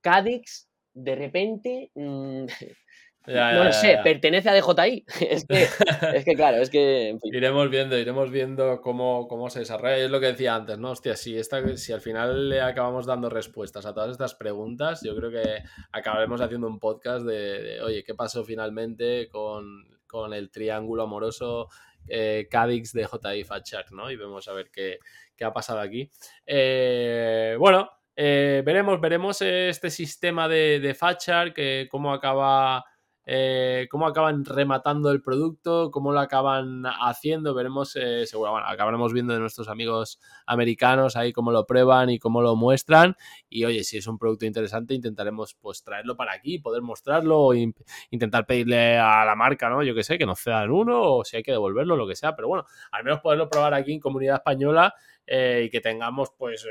S4: Cadix de repente mm,
S3: Ya,
S4: no lo sé, pertenece a DJI. Es que, es que claro, es que en fin.
S3: Iremos viendo, iremos viendo cómo, cómo se desarrolla. Y es lo que decía antes, ¿no? Hostia, si, esta, si al final le acabamos dando respuestas a todas estas preguntas, yo creo que acabaremos haciendo un podcast de, de, oye, ¿qué pasó finalmente con, con el triángulo amoroso eh, Cadix de JI Fatchar, ¿no? Y vemos a ver qué, qué ha pasado aquí. Eh, bueno, eh, veremos, veremos este sistema de, de Fatchar, que cómo acaba eh, cómo acaban rematando el producto, cómo lo acaban haciendo, veremos, eh, seguro, bueno, acabaremos viendo de nuestros amigos americanos ahí cómo lo prueban y cómo lo muestran. Y oye, si es un producto interesante intentaremos pues traerlo para aquí, poder mostrarlo o in intentar pedirle a la marca, ¿no? Yo que sé, que nos cedan uno o si hay que devolverlo, lo que sea, pero bueno, al menos poderlo probar aquí en comunidad española eh, y que tengamos pues...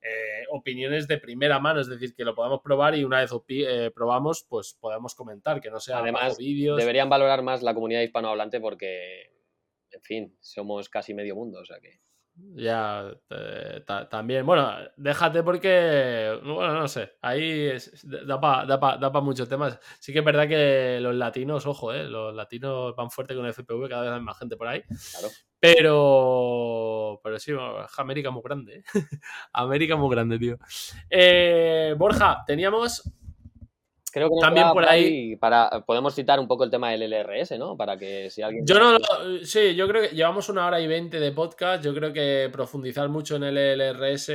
S3: Eh, opiniones de primera mano, es decir, que lo podamos probar y una vez eh, probamos, pues podamos comentar, que no sea
S4: Además,
S3: vídeos.
S4: deberían valorar más la comunidad hispanohablante porque, en fin, somos casi medio mundo, o sea que...
S3: Ya, eh, también, bueno, déjate porque, bueno, no sé, ahí es, da para da pa, da pa muchos temas. Sí que es verdad que los latinos, ojo, eh, los latinos van fuerte con el FPV, cada vez hay más gente por ahí.
S4: Claro.
S3: Pero, pero sí, América muy grande. ¿eh? América muy grande, tío. Eh, Borja, teníamos
S4: Creo que
S3: también por ahí
S4: para podemos citar un poco el tema del LRS, ¿no? Para que si alguien
S3: Yo no lo, sí, yo creo que llevamos una hora y veinte de podcast, yo creo que profundizar mucho en el LRS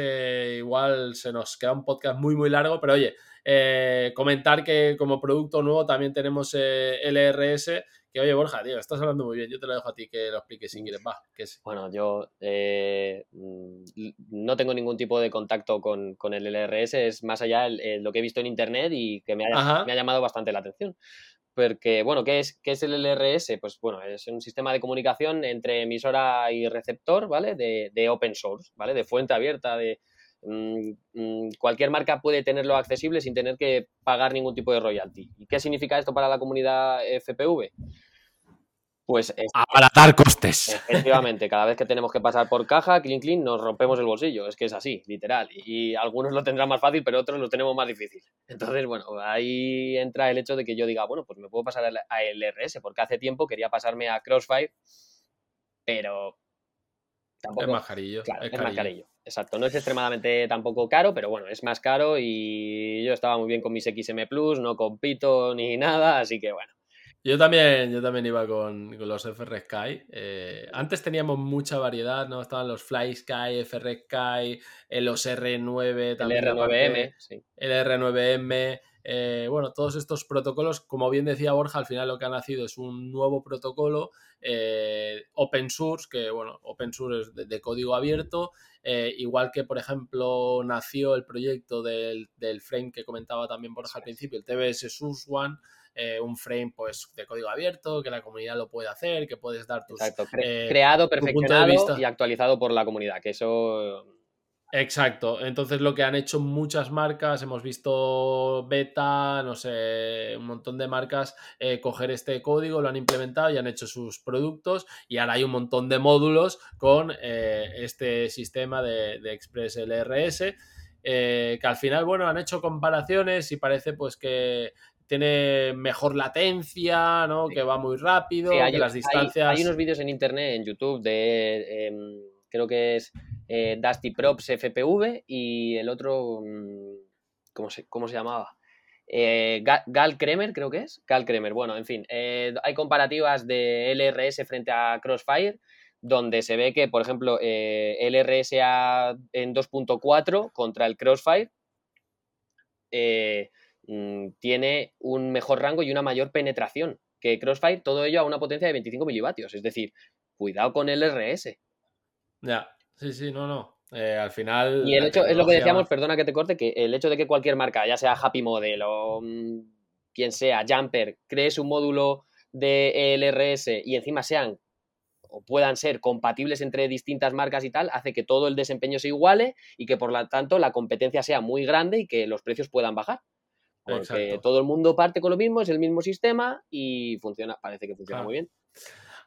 S3: igual se nos queda un podcast muy muy largo, pero oye, eh, comentar que como producto nuevo también tenemos eh, LRS, que oye Borja, tío, estás hablando muy bien, yo te lo dejo a ti que lo expliques si quieres, va. Que es...
S4: Bueno, yo eh, no tengo ningún tipo de contacto con, con el LRS, es más allá el, el, lo que he visto en internet y que me ha, me ha, llamado bastante la atención. Porque, bueno, ¿qué es, ¿qué es el LRS? Pues bueno, es un sistema de comunicación entre emisora y receptor, ¿vale? De, de open source, ¿vale? De fuente abierta, de, cualquier marca puede tenerlo accesible sin tener que pagar ningún tipo de royalty. ¿Y qué significa esto para la comunidad FPV? Pues es,
S3: abaratar costes.
S4: Efectivamente, cada vez que tenemos que pasar por caja, clean clean, nos rompemos el bolsillo. Es que es así, literal. Y algunos lo tendrán más fácil, pero otros lo tenemos más difícil. Entonces, bueno, ahí entra el hecho de que yo diga, bueno, pues me puedo pasar a LRS, porque hace tiempo quería pasarme a Crossfire, pero tampoco.
S3: Es más carillo.
S4: Claro,
S3: es,
S4: es más carillo. Exacto, no es extremadamente tampoco caro, pero bueno, es más caro y yo estaba muy bien con mis XM Plus, no compito ni nada, así que bueno.
S3: Yo también, yo también iba con, con los FR Sky. Eh, antes teníamos mucha variedad, ¿no? Estaban los Fly Sky, FR Sky, eh, los R9 también.
S4: El R9M, sí.
S3: El R9M. Eh, bueno, todos estos protocolos, como bien decía Borja, al final lo que ha nacido es un nuevo protocolo eh, open source, que bueno, open source es de, de código abierto, eh, igual que por ejemplo nació el proyecto del, del frame que comentaba también Borja al principio, el TBS SUS One, eh, un frame pues de código abierto, que la comunidad lo puede hacer, que puedes dar tus...
S4: Exacto, Cre creado, perfeccionado y actualizado por la comunidad, que eso
S3: Exacto, entonces lo que han hecho muchas marcas, hemos visto Beta, no sé, un montón de marcas eh, coger este código, lo han implementado y han hecho sus productos y ahora hay un montón de módulos con eh, este sistema de, de, Express LRS eh, que al final, bueno, han hecho comparaciones y parece pues que tiene mejor latencia, ¿no? Que va muy rápido,
S4: Sí, hay,
S3: que las distancias...
S4: hay unos vídeos en internet, en YouTube, de em, creo que es eh, Dusty Props FPV y el otro, mm, ¿cómo se, cómo se llamaba? Eh, Ga- Gal Kremer, creo que es. Gal Kremer, bueno, en fin. eh, hay comparativas de LRS frente a Crossfire, donde se ve que, por ejemplo, eh, LRS a- en 2.4 contra el Crossfire mm, tiene un mejor rango y una mayor penetración que Crossfire, todo ello a una potencia de 25 milivatios. Es decir, cuidado con el RS.
S3: Ya, sí, sí, no, no. Eh, al final...
S4: Y el hecho, es lo que decíamos, perdona que te corte, que el hecho de que cualquier marca, ya sea Happy Model o mm, quien sea, Jumper, cree su módulo de LRS y encima sean o puedan ser compatibles entre distintas marcas y tal, hace que todo el desempeño se iguale y que por lo tanto la competencia sea muy grande y que los precios puedan bajar. Porque
S3: Exacto.
S4: todo el mundo parte con lo mismo, es el mismo sistema y funciona, parece que funciona
S3: Claro.
S4: muy bien.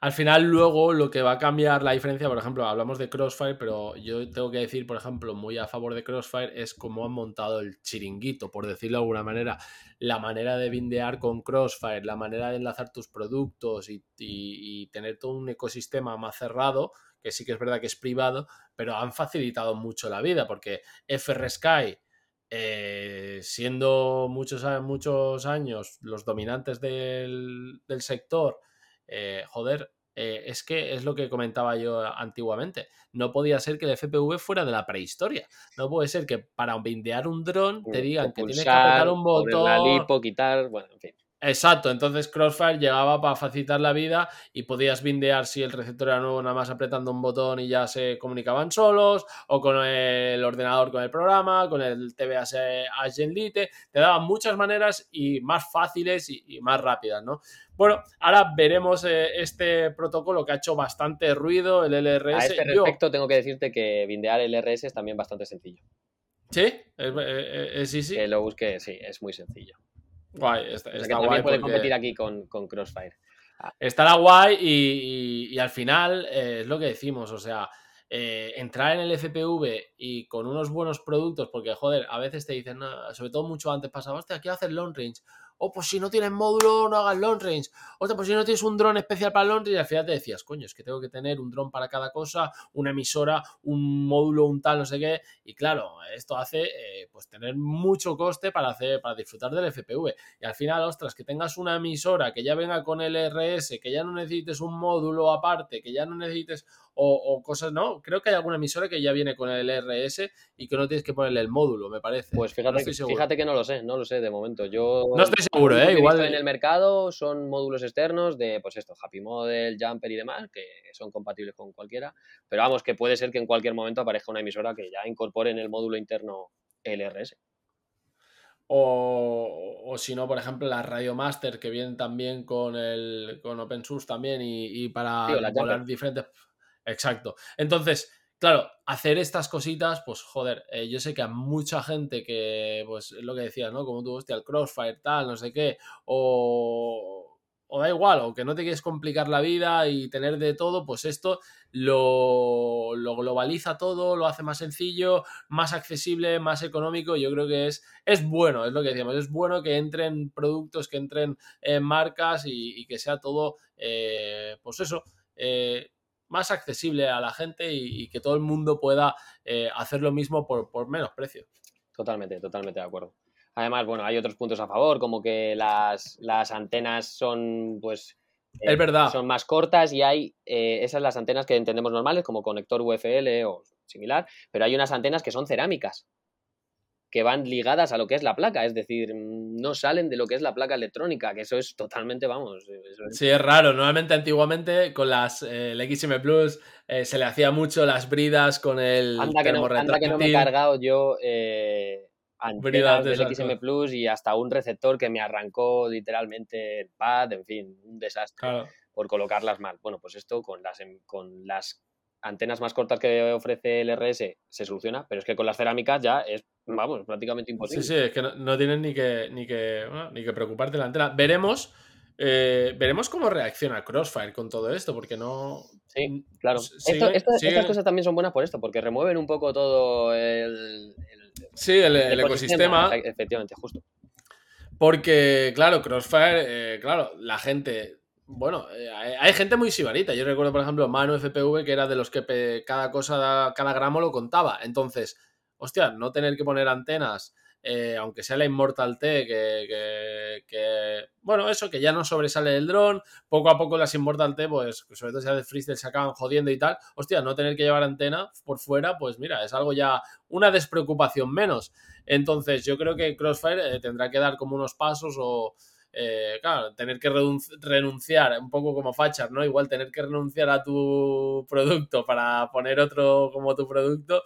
S3: Al final, luego lo que va a cambiar la diferencia, por ejemplo, hablamos de Crossfire, pero yo tengo que decir, por ejemplo, muy a favor de Crossfire, es cómo han montado el chiringuito, por decirlo de alguna manera. La manera de bindear con Crossfire, la manera de enlazar tus productos y, tener todo un ecosistema más cerrado, que sí que es verdad que es privado, pero han facilitado mucho la vida, porque FR Sky, eh, siendo muchos, muchos años los dominantes del, del sector, eh, joder, eh, es que es lo que comentaba yo antiguamente. No podía ser que el FPV fuera de la prehistoria. No puede ser que para bindear un dron te digan que tienes que apretar un
S4: la
S3: botón.
S4: lipo, quitar, bueno, en fin.
S3: Exacto, entonces Crossfire llegaba para facilitar la vida y podías bindear si el receptor era nuevo, nada más apretando un botón y ya se comunicaban solos, o con el ordenador con el programa, con el TBS Agent Lite, te daban muchas maneras y más fáciles y, y más rápidas, ¿no? Bueno, ahora veremos eh, este protocolo que ha hecho bastante ruido, el LRS.
S4: A este
S3: Yo-
S4: respecto tengo que decirte que bindear el RS es también bastante sencillo.
S3: ¿Sí? Es- eh, eh, sí, sí.
S4: Que lo busque, sí, es muy sencillo.
S3: Guay, está,
S4: O sea, que también
S3: guay
S4: puede
S3: porque-
S4: competir aquí con, con Crossfire.
S3: estará guay y, y- y al final eh, es lo que decimos, o sea, eh, entrar en el FPV y con unos buenos productos, porque joder, a veces te dicen, "No", sobre todo mucho antes pasaba, hostia, quiero hacer long range. O pues si no tienes módulo, no hagas long range. Hostia, pues si no tienes un dron especial para long range, al final te decías, coño, es que tengo que tener un dron para cada cosa, una emisora, un módulo, un tal, no sé qué. Y claro, esto hace eh, pues tener mucho coste para hacer, para disfrutar del FPV. Y al final, ostras, que tengas una emisora que ya venga con el RS, que ya no necesites un módulo aparte, que ya no necesites o, o cosas, ¿no? Creo que hay alguna emisora que ya viene con el RS y que no tienes que ponerle el módulo, me parece.
S4: Pues fíjate, fíjate que no lo sé, no lo sé de momento. Yo
S3: No estoy seguro, ¿eh? Igual-
S4: en el mercado son módulos externos de, pues esto, Happy Model, Jumper y demás, que son compatibles con cualquiera. Pero vamos, que puede ser que en cualquier momento aparezca una emisora que ya incorpore en el módulo interno LRS.
S3: O, o si no, por ejemplo, las Radio Master que vienen también con el con Open Source también y, y para
S4: Sí, la
S3: volar diferentes. Exacto. Entonces, claro, hacer estas cositas, pues joder, eh, yo sé que a mucha gente que, pues es lo que decías, ¿no? Como tú, hostia, el Crossfire, tal, no sé qué, o, da igual, o que no te quieres complicar la vida y tener de todo, pues esto lo, lo globaliza todo, lo hace más sencillo, más accesible, más económico. Yo creo que es, es bueno, es lo que decíamos, es bueno que entren productos, que entren eh, marcas y, y que sea todo, eh, pues eso, eh, más accesible a la gente y, y que todo el mundo pueda eh, hacer lo mismo por, por menos precio.
S4: Totalmente, totalmente de acuerdo. Además, bueno, hay otros puntos a favor, como que las, las antenas son, pues, eh,
S3: Es verdad.
S4: son más cortas y hay eh, esas las antenas que entendemos normales, como conector UFL o similar, pero hay unas antenas que son cerámicas, que van ligadas a lo que es la placa, es decir, no salen de lo que es la placa electrónica, que eso es totalmente, vamos, es-
S3: Sí, es raro. Normalmente, antiguamente, con las eh, el XM Plus eh, se le hacía mucho las bridas con el
S4: Anda que, no, anda que no me he cargado yo eh, antenas del XM. Plus y hasta un receptor que me arrancó literalmente el pad, en fin, un desastre
S3: Claro.
S4: por colocarlas mal. Bueno, pues esto con las, em- con las antenas más cortas que ofrece el RS se soluciona, pero es que con las cerámicas ya es, vamos, prácticamente imposible.
S3: Sí, sí, es que no, no tienes ni que, ni que, bueno, ni que preocuparte la antena. Veremos, eh, veremos cómo reacciona Crossfire con todo esto, porque no.
S4: Sí, claro. Esto- Estas cosas también son buenas por esto, porque remueven un poco todo el, el-
S3: Sí, el, el ecosistema.
S4: Efectivamente, justo.
S3: Porque, claro, Crossfire, eh, claro, la gente. Bueno, eh, hay gente muy sibarita. Yo recuerdo, por ejemplo, Manu FPV, que era de los que cada cosa, cada gramo lo contaba. Entonces, hostia, no tener que poner antenas eh, aunque sea la Immortal T, que, bueno, eso, que ya no sobresale el dron, poco a poco las Immortal T, pues sobre todo si de freestyle se acaban jodiendo y tal, hostia, no tener que llevar antena por fuera, pues mira, es algo ya, una despreocupación menos. Entonces yo creo que Crossfire eh, tendrá que dar como unos pasos o... Eh, claro, tener que renunciar, un poco como Fachar, ¿no? Igual tener que renunciar a tu producto para poner otro como tu producto,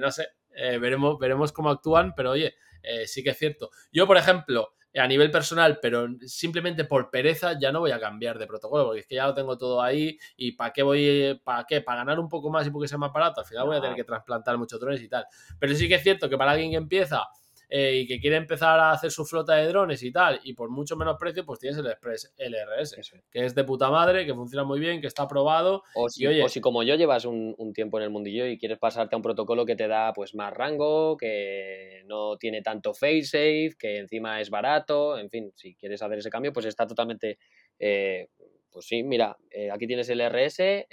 S3: no sé, eh, veremos, veremos cómo actúan, pero oye, eh, sí que es cierto. Yo, por ejemplo, a nivel personal, pero simplemente por pereza ya no voy a cambiar de protocolo, porque es que ya lo tengo todo ahí y ¿para qué voy, para qué? Para ganar un poco más y porque sea más barato, al final voy a tener que trasplantar muchos drones y tal. Pero sí que es cierto que para alguien que empieza eh, y que quiere empezar a hacer su flota de drones y tal, y por mucho menos precio, pues tienes el Express LRS, que es de puta madre, que funciona muy bien, que está aprobado.
S4: O si, o si como yo llevas un, tiempo en el mundillo y quieres pasarte a un protocolo que te da pues más rango, que no tiene tanto failsafe, que encima es barato, en fin, si quieres hacer ese cambio, pues está totalmente... Eh, pues sí, mira, eh, aquí tienes el RS,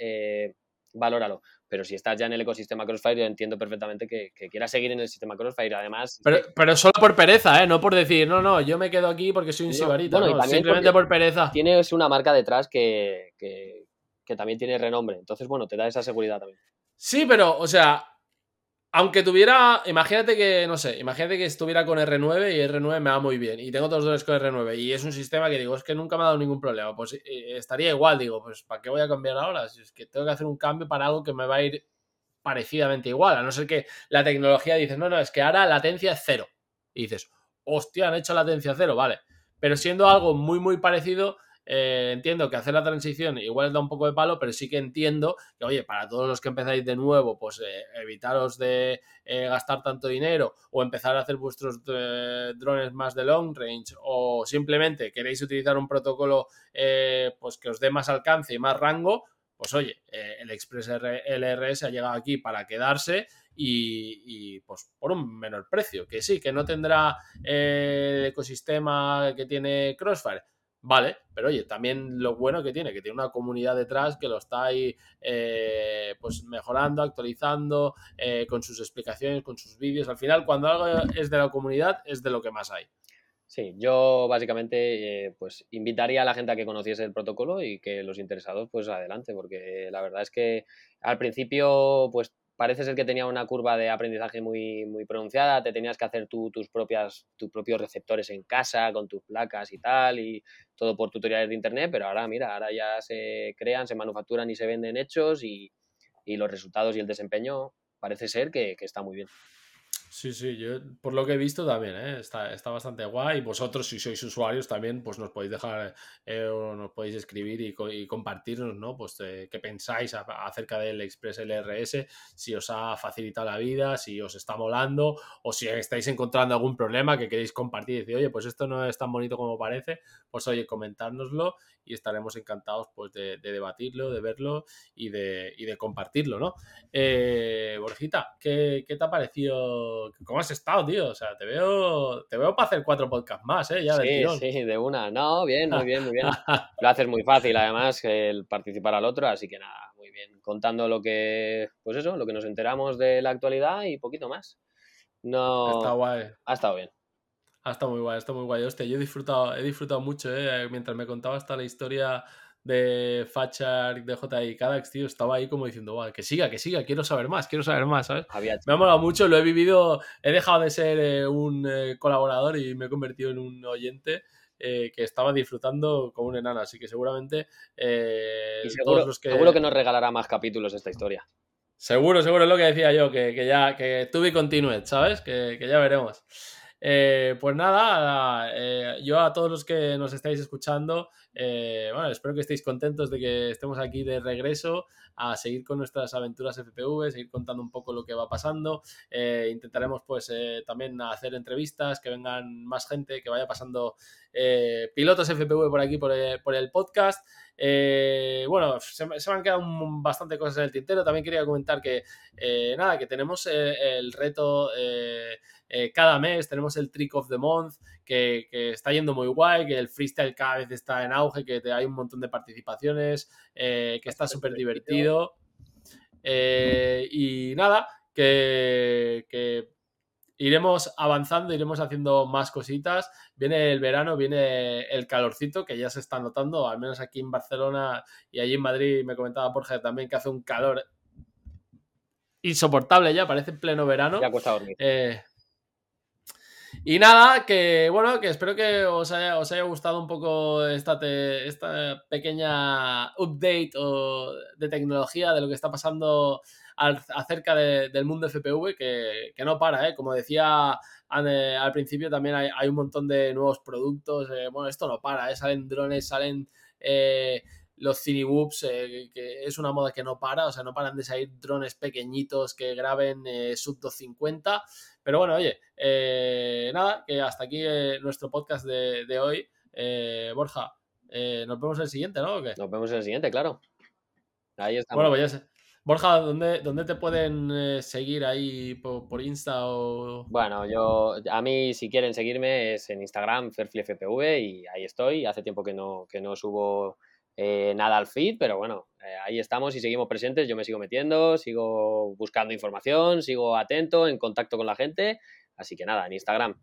S4: valóralo pero si estás ya en el ecosistema Crossfire, yo entiendo perfectamente que, quieras seguir en el sistema Crossfire. Además.
S3: Pero, solo por pereza, ¿eh? No por decir, no, no, yo me quedo aquí porque soy un no, simplemente por pereza.
S4: Tienes una marca detrás que, que, que también tiene renombre. Entonces, bueno, te da esa seguridad también.
S3: Sí, pero, o sea, aunque tuviera, imagínate que, no sé, imagínate que estuviera con R9 y R9 me va muy bien y tengo todos dos con R9 y es un sistema que digo, es que nunca me ha dado ningún problema, pues eh, estaría igual, digo, pues ¿para qué voy a cambiar ahora? Si es que tengo que hacer un cambio para algo que me va a ir parecidamente igual, a no ser que la tecnología dice, no, no, es que ahora latencia es cero. Y dices, hostia, han hecho latencia cero, vale. Pero siendo algo muy, muy parecido, eh, entiendo que hacer la transición igual da un poco de palo, pero sí que entiendo que, oye, para todos los que empezáis de nuevo, pues eh, evitaros de eh, gastar tanto dinero o empezar a hacer vuestros drones más de long range o simplemente queréis utilizar un protocolo pues que os dé más alcance y más rango, pues oye, el Express LRS ha llegado aquí para quedarse y, pues por un menor precio, que sí, que no tendrá el ecosistema que tiene Crossfire, Vale, pero oye, también lo bueno que tiene, que tiene una comunidad detrás que lo está ahí eh, pues mejorando, actualizando, eh, con sus explicaciones, con sus vídeos. Al final, cuando algo es de la comunidad, es de lo que más hay.
S4: Sí, yo básicamente eh, pues invitaría a la gente a que conociese el protocolo y que los interesados pues adelante, porque la verdad es que al principio pues parece ser que tenía una curva de aprendizaje muy, muy pronunciada, te tenías que hacer tú, tus, propias, tus propios receptores en casa con tus placas y tal, y todo por tutoriales de internet, pero ahora mira, ahora ya se crean, se manufacturan y se venden hechos y, los resultados y el desempeño parece ser que está muy bien.
S3: Sí, sí, yo por lo que he visto también, ¿eh? está, está bastante guay. Y vosotros, si sois usuarios, también pues nos podéis dejar eh, o nos podéis escribir y, compartirnos, ¿no? Pues eh, qué pensáis acerca del Express LRS, si os ha facilitado la vida, si os está molando o si estáis encontrando algún problema que queréis compartir y decir, oye, pues esto no es tan bonito como parece, pues oye, comentárnoslo y estaremos encantados pues de, debatirlo, de verlo y de, y de compartirlo, ¿no? Borjita, ¿qué, ¿qué te ha parecido? ¿Cómo has estado, tío? O sea, te veo, te veo para hacer cuatro podcasts más, ¿eh? Ya
S4: sí, sí, de una. No, bien, muy bien, muy bien. Lo haces muy fácil, además, el participar al otro, así que nada, muy bien. Contando lo que, pues eso, lo que nos enteramos de la actualidad y poquito más. No.
S3: Está guay.
S4: Ha estado bien.
S3: Ha estado muy guay, está muy guay. Hostia, yo he disfrutado, he disfrutado mucho, ¿eh? Mientras me contaba hasta la historia de Fachar, de J.I. Kadax, tío, estaba ahí como diciendo, que siga, que siga, quiero saber más, quiero saber más, ¿sabes? me ha molado mucho, lo he vivido, he dejado de ser eh, un eh, colaborador y me he convertido en un oyente. Eh, que estaba disfrutando como un enano, así que seguramente
S4: seguro, todos los que... seguro que nos regalará más capítulos esta historia.
S3: Seguro, seguro es lo que decía yo, que, ya, que tuve continue, ¿sabes? Que, que ya veremos. Eh, pues nada, eh, yo a todos los que nos estáis escuchando, eh, bueno, espero que estéis contentos de que estemos aquí de regreso a seguir con nuestras aventuras FPV, seguir contando un poco lo que va pasando. intentaremos pues también hacer entrevistas, que vengan más gente, que vaya pasando pilotos FPV por aquí, por el, podcast. bueno, se, me han quedado bastante cosas en el tintero. También quería comentar que, nada, que tenemos el reto eh, cada mes tenemos el Trick of the Month, que, está yendo muy guay, que el freestyle cada vez está en auge, que hay un montón de participaciones, eh, que está súper divertido. Eh, y nada, que, iremos avanzando, iremos haciendo más cositas. Viene el verano, viene el calorcito, que ya se está notando, al menos aquí en Barcelona y allí en Madrid, me comentaba Jorge también que hace un calor insoportable ya, parece pleno verano.
S4: Ya cuesta dormir.
S3: Y nada, que bueno, que espero que os haya, os haya gustado un poco esta, esta pequeña update o de tecnología de lo que está pasando acerca del mundo FPV, que, que, no para, ¿eh? Como decía al, principio, también hay, un montón de nuevos productos. Eh, bueno, esto no para, ¿eh? Salen drones, salen... Eh, los Cinewhoops, eh, que es una moda que no para, o sea, no paran de salir drones pequeñitos que graben sub 250 pero bueno, oye, eh, nada, que hasta aquí eh, nuestro podcast de, hoy. Eh, Borja, nos vemos en el siguiente, ¿no?
S4: Nos vemos en el siguiente, claro. Ahí estamos.
S3: Bueno, pues ya sé. Borja, ¿dónde, dónde te pueden seguir ahí por, Insta o...?
S4: Bueno, yo, a mí si quieren seguirme es en Instagram, FerflyFPV y ahí estoy. Hace tiempo que no, que no subo eh, nada al feed, pero bueno, eh, ahí estamos y seguimos presentes. Yo me sigo metiendo, sigo buscando información, sigo atento, en contacto con la gente. Así que nada, en Instagram.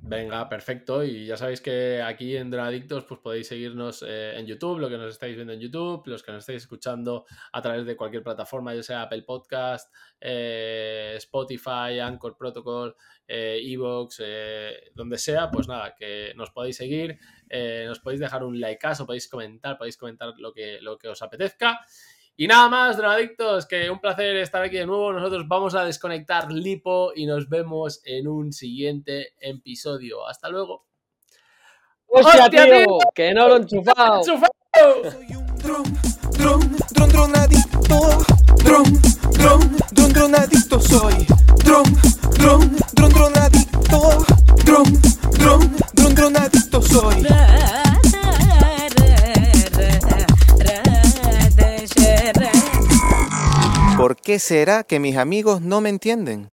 S3: Venga, perfecto. Y ya sabéis que aquí en Dronadictos pues podéis seguirnos eh, en YouTube, lo que nos estáis viendo en YouTube, los que nos estáis escuchando a través de cualquier plataforma, ya sea Apple Podcast, Spotify, Anchor Protocol, Evox, donde sea, pues nada, que nos podéis seguir. Eh, nos podéis dejar un like, o podéis comentar, podéis comentar lo que, lo que os apetezca. Y nada más, drogadictos, que un placer estar aquí de nuevo. Nosotros vamos a desconectar Lipo y nos vemos en un siguiente episodio. Hasta luego.
S4: ¡Hostia, tío! ¡Que no lo he enchufado!
S3: Soy
S2: un dron, dron, dron, dronadicto. Dron, dron, dron, dronadicto soy. Dron, dron, dron, dronadicto. Dron, dron, dron, dronadicto soy. ¿Por qué será que mis amigos no me entienden?